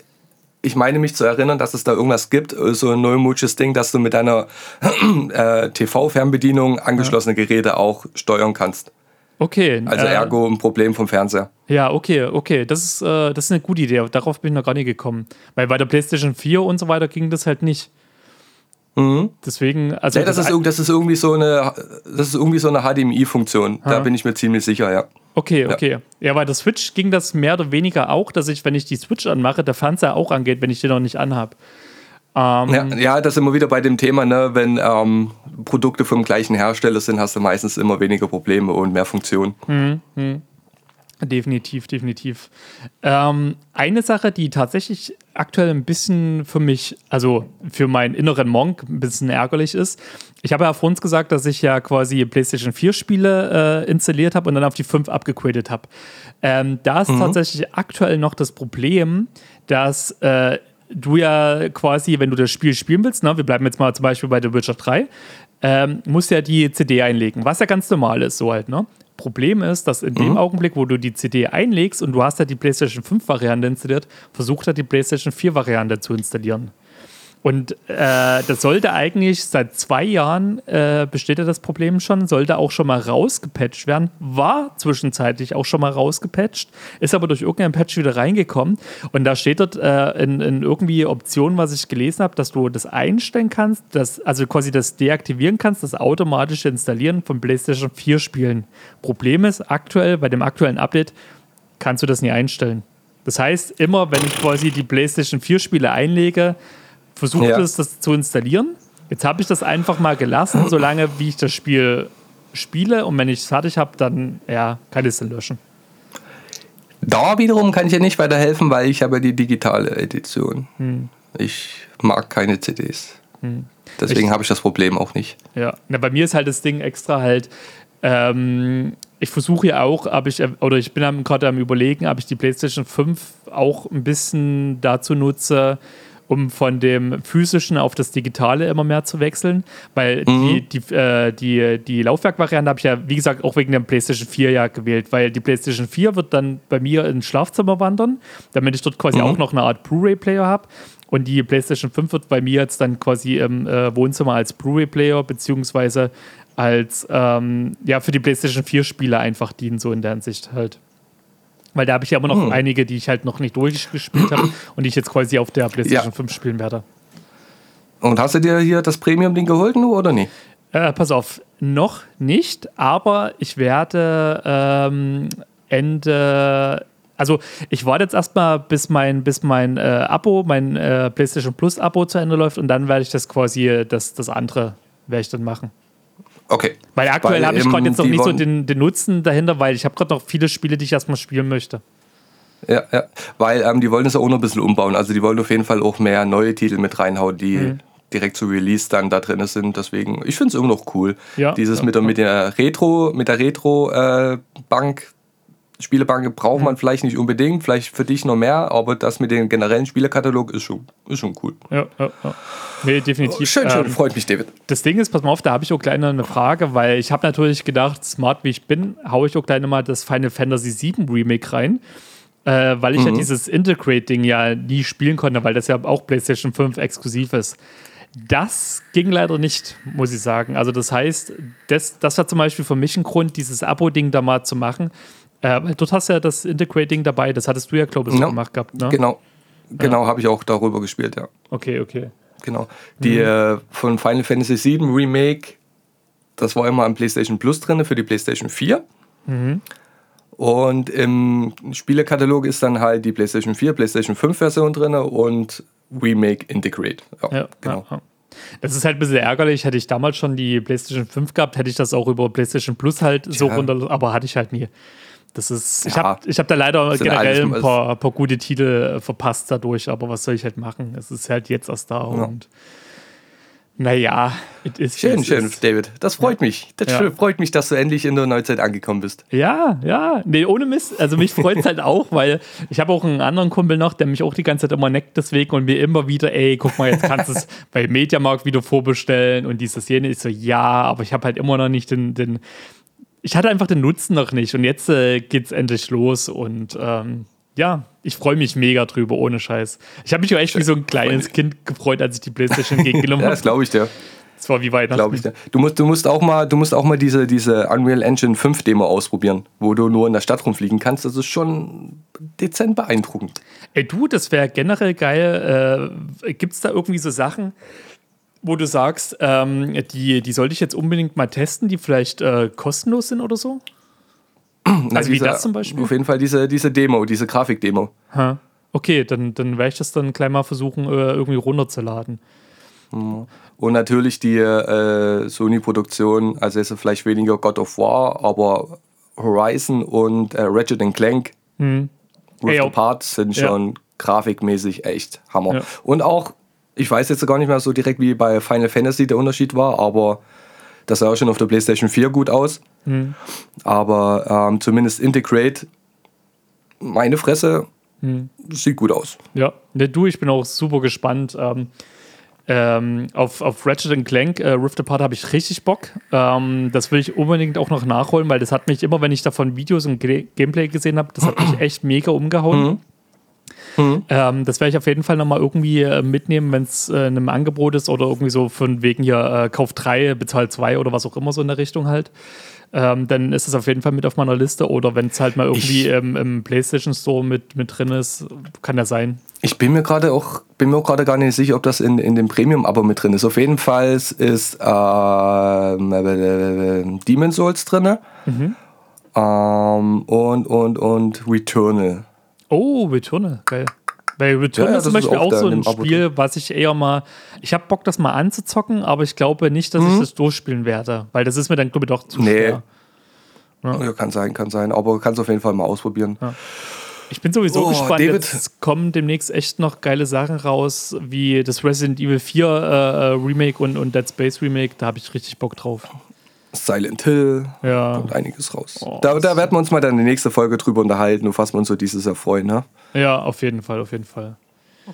Speaker 2: ich meine mich zu erinnern, dass es da irgendwas gibt, so ein neumodisches Ding, dass du mit deiner äh, TV-Fernbedienung angeschlossene Geräte auch steuern kannst.
Speaker 3: Okay.
Speaker 2: Also
Speaker 3: äh,
Speaker 2: ergo ein Problem vom Fernseher.
Speaker 3: Ja, okay, okay. Das ist, äh, das ist eine gute Idee. Darauf bin ich noch gar nicht gekommen. Weil bei der PlayStation 4 und so weiter ging das halt nicht.
Speaker 2: Mhm.
Speaker 3: Deswegen, also.
Speaker 2: Nee, das, ist, irg- das ist irgendwie so eine, das ist irgendwie so eine HDMI-Funktion. Da
Speaker 3: Ja.
Speaker 2: bin ich mir ziemlich sicher, ja.
Speaker 3: Okay, okay. Ja, bei der Switch ging das mehr oder weniger auch, dass ich, wenn ich die Switch anmache, der Fernseher auch angeht, wenn ich den noch nicht anhab. Ähm,
Speaker 2: Ja, ja, das sind wir wieder bei dem Thema, ne? wenn ähm, Produkte vom gleichen Hersteller sind, hast du meistens immer weniger Probleme und mehr Funktionen.
Speaker 3: Definitiv, definitiv. Ähm, eine Sache, die tatsächlich aktuell ein bisschen für mich, also für meinen inneren Monk ein bisschen ärgerlich ist. Ich habe ja vor uns gesagt, dass ich ja quasi PlayStation 4 Spiele äh, installiert habe und dann auf die 5 abgegradet habe. Ähm, da ist tatsächlich aktuell noch das Problem, dass äh, du ja quasi, wenn du das Spiel spielen willst, ne, wir bleiben jetzt mal zum Beispiel bei The Witcher 3, ähm, musst ja die CD einlegen, was ja ganz normal ist, so halt, ne? Problem ist, dass in dem Augenblick, wo du die CD einlegst und du hast ja die PlayStation 5 Variante installiert, versucht er die PlayStation 4 Variante zu installieren. Und äh, das sollte eigentlich seit zwei Jahren äh, besteht ja das Problem schon, sollte auch schon mal rausgepatcht werden, war zwischenzeitlich auch schon mal rausgepatcht, ist aber durch irgendeinen Patch wieder reingekommen. Und da steht dort äh, in, in irgendwie Optionen, was ich gelesen habe, dass du das einstellen kannst, dass, also quasi das deaktivieren kannst, das automatische Installieren von PlayStation 4 Spielen. Problem ist, aktuell, bei dem aktuellen Update, kannst du das nie einstellen. Das heißt, immer wenn ich quasi die PlayStation 4 Spiele einlege, versucht
Speaker 2: Ja.
Speaker 3: es, das zu installieren. Jetzt habe ich das einfach mal gelassen, solange wie ich das Spiel spiele. Und wenn ich es fertig habe, dann ja, kann ich es dann löschen.
Speaker 2: Da wiederum kann ich ja nicht weiterhelfen, weil ich habe die digitale Edition. Ich mag keine CDs. Deswegen
Speaker 3: Ich-
Speaker 2: habe ich das Problem auch nicht.
Speaker 3: Ja, Na, bei mir ist halt das Ding extra halt, ähm, ich versuche ja auch, ob ich, oder ich bin gerade am überlegen, ob ich die PlayStation 5 auch ein bisschen dazu nutze, um von dem physischen auf das digitale immer mehr zu wechseln, weil die, die, äh, die, die Laufwerkvariante habe ich ja, wie gesagt, auch wegen der PlayStation 4 ja gewählt, weil die PlayStation 4 wird dann bei mir ins Schlafzimmer wandern, damit ich dort quasi auch noch eine Art Blu-ray-Player habe. Und die PlayStation 5 wird bei mir jetzt dann quasi im äh, Wohnzimmer als Blu-ray-Player beziehungsweise als ähm, ja für die PlayStation 4 Spiele einfach dienen, so in der Hinsicht halt. Weil da habe ich ja immer noch einige, die ich halt noch nicht durchgespielt habe und die ich jetzt quasi auf der PlayStation
Speaker 2: Ja.
Speaker 3: 5 spielen werde.
Speaker 2: Und hast du dir hier das Premium-Ding geholt, nur oder nicht?
Speaker 3: Äh, pass auf, noch nicht, aber ich werde ähm, Ende. Also ich warte jetzt erstmal, bis mein, bis mein äh, Abo, mein äh, PlayStation Plus Abo zu Ende läuft und dann werde ich das quasi, äh, das, das andere werde ich dann machen.
Speaker 2: Okay.
Speaker 3: Weil aktuell habe ich
Speaker 2: ähm,
Speaker 3: gerade jetzt noch nicht so den, den Nutzen dahinter, weil ich habe gerade noch viele Spiele, die ich erstmal spielen möchte.
Speaker 2: Ja, ja. Weil ähm, die wollen es auch noch ein bisschen umbauen. Also die wollen auf jeden Fall auch mehr neue Titel mit reinhauen, die
Speaker 3: Mhm.
Speaker 2: direkt zu Release dann da drin sind. Deswegen, ich finde es immer noch cool.
Speaker 3: Ja,
Speaker 2: Dieses
Speaker 3: ja,
Speaker 2: mit der, mit der Retro, mit der Retro-Bank, Spielebank braucht
Speaker 3: Mhm.
Speaker 2: man vielleicht nicht unbedingt, vielleicht für dich noch mehr, aber das mit dem generellen Spielekatalog ist schon, ist schon cool.
Speaker 3: Ja, ja, ja. Nee, definitiv.
Speaker 2: Schön, schön,
Speaker 3: Ähm,
Speaker 2: freut mich, David.
Speaker 3: Das Ding ist, pass mal auf, da habe ich auch gleich noch eine Frage, weil ich habe natürlich gedacht, smart wie ich bin, haue ich auch gleich nochmal das Final Fantasy VII Remake rein, äh, weil ich ja dieses Integrate-Ding ja nie spielen konnte, weil das ja auch PlayStation 5 exklusiv ist. Das ging leider nicht, muss ich sagen. Also das heißt, das, das war zum Beispiel für mich ein Grund, dieses Abo-Ding da mal zu machen. Äh, dort hast du ja das Integrate-Ding dabei, das hattest du ja, glaube ich, so
Speaker 2: Ja,
Speaker 3: gemacht gehabt. Ne?
Speaker 2: Genau, genau habe ich auch darüber gespielt, ja.
Speaker 3: Okay, okay.
Speaker 2: Genau. Die äh, von Final Fantasy VII Remake, das war immer am PlayStation Plus drin für die PlayStation 4. Und im Spielekatalog ist dann halt die PlayStation 4, PlayStation 5 Version drin und Remake Integrate. Ja,
Speaker 3: Ja,
Speaker 2: genau.
Speaker 3: ja, ja. Das ist halt ein bisschen ärgerlich. Hätte ich damals schon die PlayStation 5 gehabt, hätte ich das auch über PlayStation Plus halt so
Speaker 2: Tja.
Speaker 3: runter, aber hatte ich halt nie. Das ist, ich
Speaker 2: Ja.
Speaker 3: habe ich hab da leider generell ein paar, paar gute Titel äh, verpasst dadurch, aber was soll ich halt machen? Es ist halt jetzt erst da und naja, it is,
Speaker 2: Schön,
Speaker 3: es
Speaker 2: schön. David. Das freut mich. Das
Speaker 3: Ja.
Speaker 2: freut mich, dass du endlich in der Neuzeit angekommen bist.
Speaker 3: Ja, ja. Nee, ohne Mist. Also mich freut es halt auch, weil ich habe auch einen anderen Kumpel noch, der mich auch die ganze Zeit immer neckt deswegen und mir immer wieder, ey, guck mal, jetzt kannst du es bei Mediamarkt wieder vorbestellen und dieses jene. Ich so, ja, aber ich habe halt immer noch nicht den, den ich hatte einfach den Nutzen noch nicht und jetzt äh, geht's endlich los und ähm, ja, ich freue mich mega drüber, ohne Scheiß. Ich habe mich auch echt wie so ein kleines Kind gefreut, als ich die Playstation entgegengenommen
Speaker 2: Ja,
Speaker 3: habe.
Speaker 2: das glaube ich dir.
Speaker 3: Das war wie Weihnachten.
Speaker 2: Glaube ich dir. Du musst, du musst auch mal, du musst auch mal diese, diese Unreal Engine 5 Demo ausprobieren, wo du nur in der Stadt rumfliegen kannst. Das ist schon dezent beeindruckend.
Speaker 3: Ey, du, das wäre generell geil. Äh, Gibt es da irgendwie so Sachen, wo du sagst, ähm, die, die sollte ich jetzt unbedingt mal testen, die vielleicht äh, kostenlos sind oder so? Also wie
Speaker 2: Diese-
Speaker 3: das zum Beispiel?
Speaker 2: Auf jeden Fall diese, diese Demo, diese Grafikdemo.
Speaker 3: Ha. Okay, dann, dann werde ich das dann gleich mal versuchen, äh, irgendwie runterzuladen.
Speaker 2: Und natürlich die äh, Sony-Produktion, also ist vielleicht weniger God of War, aber Horizon und äh, Ratchet Clank
Speaker 3: Hm.
Speaker 2: Rift Apart sind
Speaker 3: Ja.
Speaker 2: schon grafikmäßig echt Hammer.
Speaker 3: Ja.
Speaker 2: Und auch, ich weiß jetzt gar nicht mehr so direkt, wie bei Final Fantasy der Unterschied war, aber das sah auch schon auf der PlayStation 4 gut aus.
Speaker 3: Hm.
Speaker 2: Aber ähm, zumindest Integrate, meine Fresse,
Speaker 3: Hm.
Speaker 2: sieht gut aus.
Speaker 3: Ja, ne, du, ich bin auch super gespannt. Ähm, ähm, auf, auf Ratchet Clank äh, Rift Apart habe ich richtig Bock. Ähm, das will ich unbedingt auch noch nachholen, weil das hat mich immer, wenn ich davon Videos und Ge Gameplay gesehen habe, das hat mich echt mega umgehauen. Ähm, das werde ich auf jeden Fall nochmal irgendwie äh, mitnehmen, wenn es äh, in einem Angebot ist oder irgendwie so von wegen hier äh, Kauf 3, Bezahl 2 oder was auch immer so in der Richtung halt. Ähm, dann ist es auf jeden Fall mit auf meiner Liste oder wenn es halt mal irgendwie
Speaker 2: Ich-
Speaker 3: ähm, im PlayStation Store mit, mit drin ist, kann ja sein.
Speaker 2: Ich bin mir gerade auch, bin mir gerade gar nicht sicher, ob das in, in dem Premium-Abo mit drin ist. Auf jeden Fall ist ähm, äh, äh, Demon Souls drin.
Speaker 3: Mhm.
Speaker 2: Ähm, und, und, und Returnal.
Speaker 3: Oh, Returnal, geil. Weil Returnal
Speaker 2: Ja, ja,
Speaker 3: ist zum Beispiel
Speaker 2: auch
Speaker 3: auch, so
Speaker 2: in
Speaker 3: ein Spiel, was ich eher mal. Ich habe Bock, das mal anzuzocken, aber ich glaube nicht, dass ich das durchspielen werde. Weil das ist mir dann, glaube ich, doch zu
Speaker 2: Mhm. Nee.
Speaker 3: schwer.
Speaker 2: Ja. kann sein, kann sein. Aber kannst auf jeden Fall mal ausprobieren.
Speaker 3: Ich bin sowieso
Speaker 2: Oh,
Speaker 3: gespannt.
Speaker 2: David.
Speaker 3: Jetzt kommen demnächst echt noch geile Sachen raus, wie das Resident Evil 4 äh, äh, Remake und, und Dead Space Remake. Da habe ich richtig Bock drauf.
Speaker 2: Silent Hill
Speaker 3: Ja,
Speaker 2: und einiges raus.
Speaker 3: Oh,
Speaker 2: da, da werden wir uns mal dann in der nächsten Folge drüber unterhalten, auf was wir uns so dieses Jahr freuen. Ne?
Speaker 3: ja, auf jeden Fall, auf jeden Fall.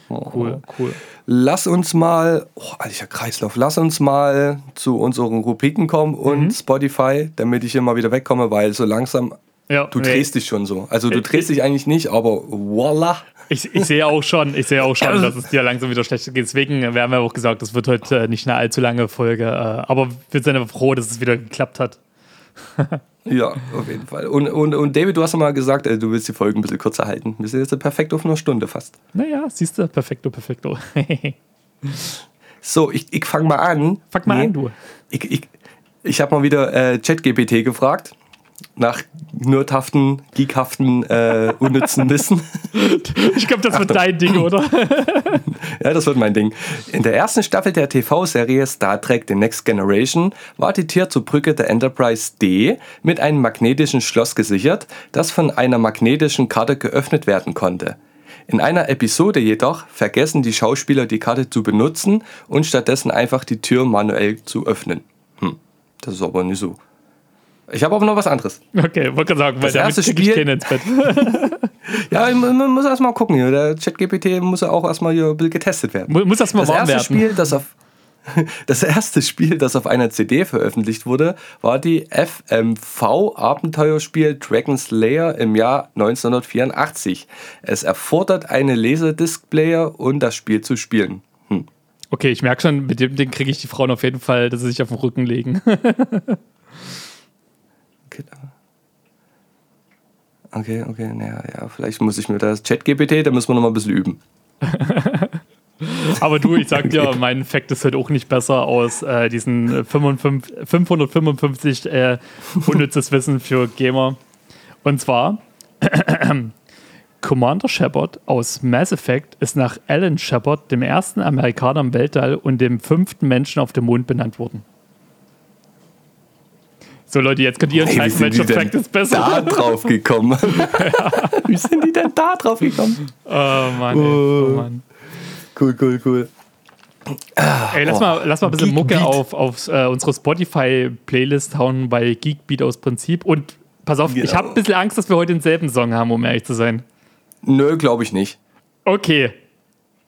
Speaker 3: Cool, cool.
Speaker 2: Lass uns mal, oh, alter Kreislauf, lass uns mal zu unseren Rubriken kommen und
Speaker 3: Mhm.
Speaker 2: Spotify, damit ich immer wieder wegkomme, weil so langsam,
Speaker 3: Ja,
Speaker 2: du
Speaker 3: nee.
Speaker 2: drehst dich schon so. Also du drehst dich eigentlich nicht, aber voila.
Speaker 3: Ich, ich sehe auch schon, ich sehe auch schon, dass es dir langsam wieder schlechter geht. Deswegen, wir haben ja auch gesagt, das wird heute äh, nicht eine allzu lange Folge. Äh, aber wir sind einfach froh, dass es wieder geklappt hat.
Speaker 2: Ja, auf jeden Fall. Und, und, und David, du hast ja mal gesagt, äh, du willst die Folgen ein bisschen kürzer halten. Wir sind jetzt perfekt auf einer Stunde fast.
Speaker 3: Naja, siehst du, perfekto, perfekto.
Speaker 2: So, ich, ich fange mal an.
Speaker 3: Fang mal
Speaker 2: Nee,
Speaker 3: an, du.
Speaker 2: Ich, ich, ich habe mal wieder äh, ChatGPT gefragt. Nach nerdhaften, geekhaften, äh, unnützen Wissen.
Speaker 3: Ich glaube, das wird dein Ding, oder?
Speaker 2: Ja, das wird mein Ding. In der ersten Staffel der TV-Serie Star Trek The Next Generation war die Tür zur Brücke der Enterprise D mit einem magnetischen Schloss gesichert, das von einer magnetischen Karte geöffnet werden konnte. In einer Episode jedoch vergessen die Schauspieler die Karte zu benutzen und stattdessen einfach die Tür manuell zu öffnen. Hm, das ist aber nicht so. Ich habe aber noch was anderes.
Speaker 3: Okay, wollte gerade sagen, weil
Speaker 2: Das erste
Speaker 3: ich
Speaker 2: Spiel-
Speaker 3: keinen ins Bett.
Speaker 2: Ja, man muss erst mal gucken. hier. Der ChatGPT muss ja auch erstmal hier ein bisschen getestet werden.
Speaker 3: Mu- Muss das mal
Speaker 2: Das
Speaker 3: warm
Speaker 2: erste,
Speaker 3: werden.
Speaker 2: Spiel, das, auf, das erste Spiel, das auf einer CD veröffentlicht wurde, war die FMV-Abenteuerspiel Dragon Slayer im Jahr 1984. Es erfordert eine Laserdisc-Player, um das Spiel zu spielen. Hm.
Speaker 3: Okay, ich merke schon, mit dem Ding kriege ich die Frauen auf jeden Fall, dass sie sich auf den Rücken legen.
Speaker 2: Okay, okay, naja, ja, vielleicht muss ich mir das ChatGPT, da müssen wir noch mal ein bisschen üben.
Speaker 3: Aber du, ich sag dir, mein Fact ist halt auch nicht besser aus äh, diesen äh, 55, 555 äh, unnützes Wissen für Gamer. Und zwar, Commander Shepard aus Mass Effect ist nach Alan Shepard, dem ersten Amerikaner im Weltall und dem fünften Menschen auf dem Mond benannt worden. So Leute, jetzt könnt ihr entscheiden,
Speaker 2: die
Speaker 3: welcher Fact ist besser.
Speaker 2: da drauf gekommen? Wie sind die denn da drauf gekommen?
Speaker 3: Oh Mann, ey, oh Mann.
Speaker 2: Cool, cool, cool.
Speaker 3: Ey, lass,
Speaker 2: Oh.
Speaker 3: mal, lass mal ein bisschen
Speaker 2: Geek
Speaker 3: Mucke
Speaker 2: Beat.
Speaker 3: auf, auf äh, unsere Spotify-Playlist hauen bei Geekbeat aus Prinzip. Und pass auf, ich
Speaker 2: Genau.
Speaker 3: habe ein bisschen Angst, dass wir heute denselben Song haben, um ehrlich zu sein.
Speaker 2: Nö, glaube ich nicht.
Speaker 3: Okay.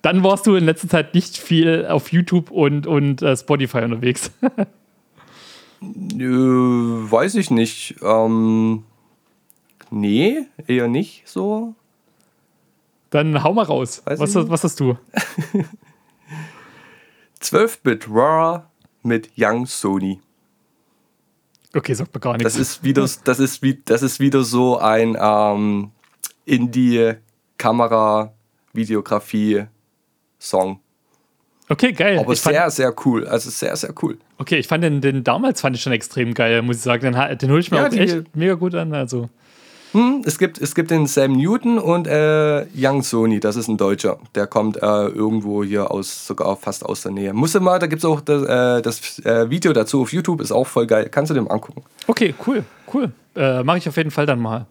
Speaker 3: Dann warst du in letzter Zeit nicht viel auf YouTube und, und äh, Spotify unterwegs.
Speaker 2: Nö, weiß ich nicht. Ähm, nee, eher nicht so.
Speaker 3: Dann hau mal raus.
Speaker 2: Weiß
Speaker 3: Was, was hast du?
Speaker 2: 12-Bit Raw mit Young Sony.
Speaker 3: Okay, sagt mir gar nichts.
Speaker 2: Das ist wieder, das ist wie, das ist wieder so ein ähm, Indie-Kamera-Videografie-Song.
Speaker 3: okay, geil.
Speaker 2: Aber
Speaker 3: ich
Speaker 2: sehr, sehr cool. Also sehr, sehr cool.
Speaker 3: Okay, ich fand den, den damals fand ich schon extrem geil, muss ich sagen. Den, den hole ich mir
Speaker 2: Ja,
Speaker 3: auch echt mega gut an. Also.
Speaker 2: Hm, es, gibt, es gibt den Sam Newton und äh, Young Sony, das ist ein Deutscher. Der kommt äh, irgendwo hier aus, sogar fast aus der Nähe. Musste mal, da gibt es auch das, äh, das äh, Video dazu auf YouTube, ist auch voll geil. Kannst du dem angucken.
Speaker 3: Okay, cool, cool. Äh, Mache ich auf jeden Fall dann mal.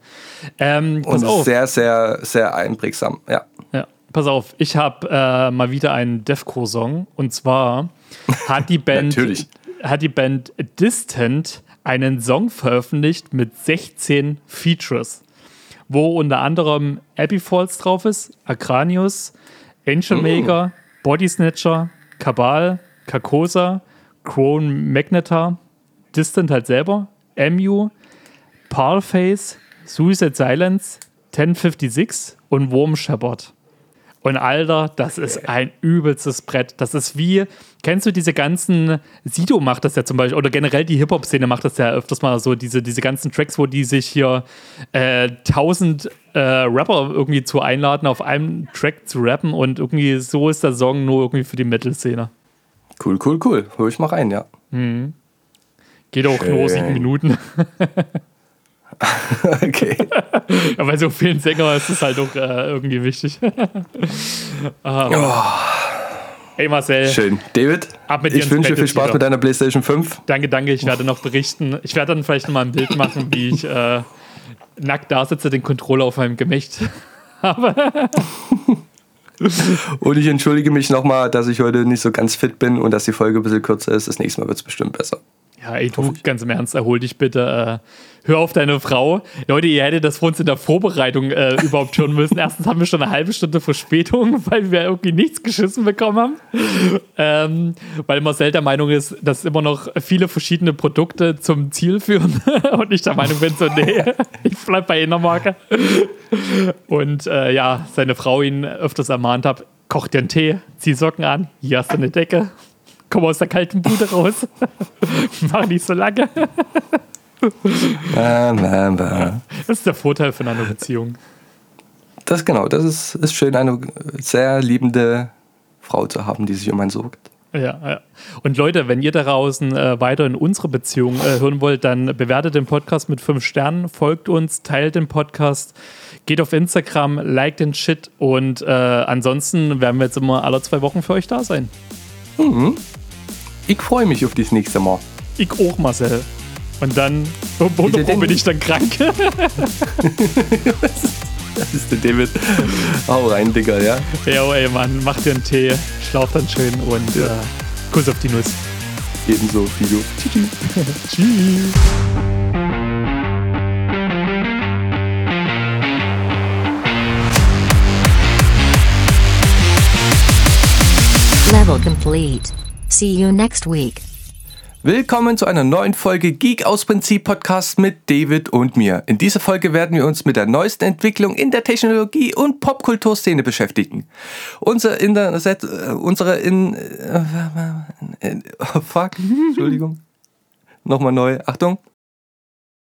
Speaker 3: Ähm, pass
Speaker 2: Und
Speaker 3: auf.
Speaker 2: sehr, sehr, sehr einprägsam. Ja.
Speaker 3: Ja, pass auf, ich habe äh, mal wieder einen Deathcore-Song und zwar hat die Band hat die Band Distant einen Song veröffentlicht mit 16 Features, wo unter anderem Abbey Falls drauf ist, Acranius, Angel Maker, Body Snatcher, Cabal, Carcosa, Crone Magnetar, Distant halt selber, MU, Parlface, Suicide Silence, 1056 und Worm Shepherd. Und Alter, das ist ein übelstes Brett. Das ist wie, kennst du diese ganzen, Sido macht das ja zum Beispiel, oder generell die Hip-Hop-Szene macht das ja öfters mal so, diese, diese ganzen Tracks, wo die sich hier äh, tausend äh, Rapper irgendwie zu einladen, auf einem Track zu rappen und irgendwie so ist der Song nur irgendwie für die Metal-Szene.
Speaker 2: Cool, cool, cool. Hol ich mal rein, ja.
Speaker 3: Geht auch nur sieben Minuten.
Speaker 2: okay.
Speaker 3: Ja, bei so vielen Sänger ist es halt auch äh, irgendwie wichtig. ah. Ey Marcel,
Speaker 2: Schön. David,
Speaker 3: Ab mit dir
Speaker 2: ich wünsche
Speaker 3: Bett
Speaker 2: viel Spaß
Speaker 3: wieder.
Speaker 2: mit deiner PlayStation 5.
Speaker 3: danke, danke. Ich werde noch berichten. Ich werde dann vielleicht noch mal ein Bild machen, wie ich äh, nackt da sitze, den Controller auf meinem Gemächt.
Speaker 2: Und ich entschuldige mich nochmal, dass ich heute nicht so ganz fit bin und dass die Folge ein bisschen kürzer ist. Das nächste Mal wird es bestimmt besser.
Speaker 3: Ja, ey, du, ganz im Ernst, erhol dich bitte. Äh, hör auf deine Frau. Leute, ihr hättet das vor uns in der Vorbereitung äh, überhaupt hören müssen. Erstens haben wir schon eine halbe Stunde Verspätung, weil wir irgendwie nichts geschissen bekommen haben. Ähm, weil Marcel der Meinung ist, dass immer noch viele verschiedene Produkte zum Ziel führen. Und ich der Meinung bin so, nee, ich bleib bei einer Marke. Und äh, ja, seine Frau ihn öfters ermahnt hat, koch dir einen Tee, zieh Socken an, hier hast du eine Decke, komm aus der kalten Bude raus. Mach nicht so lange. Das ist der Vorteil von einer Beziehung.
Speaker 2: Das genau, das ist, ist schön, eine sehr liebende Frau zu haben, die sich um einen sorgt.
Speaker 3: Ja, ja. Und Leute, wenn ihr da draußen äh, weiter in unsere Beziehung äh, hören wollt, dann bewertet den Podcast mit fünf Sternen, folgt uns, teilt den Podcast, geht auf Instagram, liked den Shit und äh, ansonsten werden wir jetzt immer alle zwei Wochen für euch da sein.
Speaker 2: Ich freue mich auf das nächste Mal.
Speaker 3: Ich auch, Marcel. Und dann, wo, bin ich dann krank?
Speaker 2: Das ist der David. Hau rein, Digga, ja.
Speaker 3: ja, ey, Mann, mach dir einen Tee, schlaf dann schön und äh, Kuss auf die Nuss.
Speaker 2: Ebenso, Fido.
Speaker 3: Tschüss.
Speaker 1: Level complete. See you next week.
Speaker 2: Willkommen zu einer neuen Folge Geek aus Prinzip Podcast mit David und mir. In dieser Folge werden wir uns mit der neuesten Entwicklung in der Technologie und Popkulturszene beschäftigen. Unser Internet, äh, unsere in, äh, fuck, Entschuldigung. Nochmal neu. Achtung.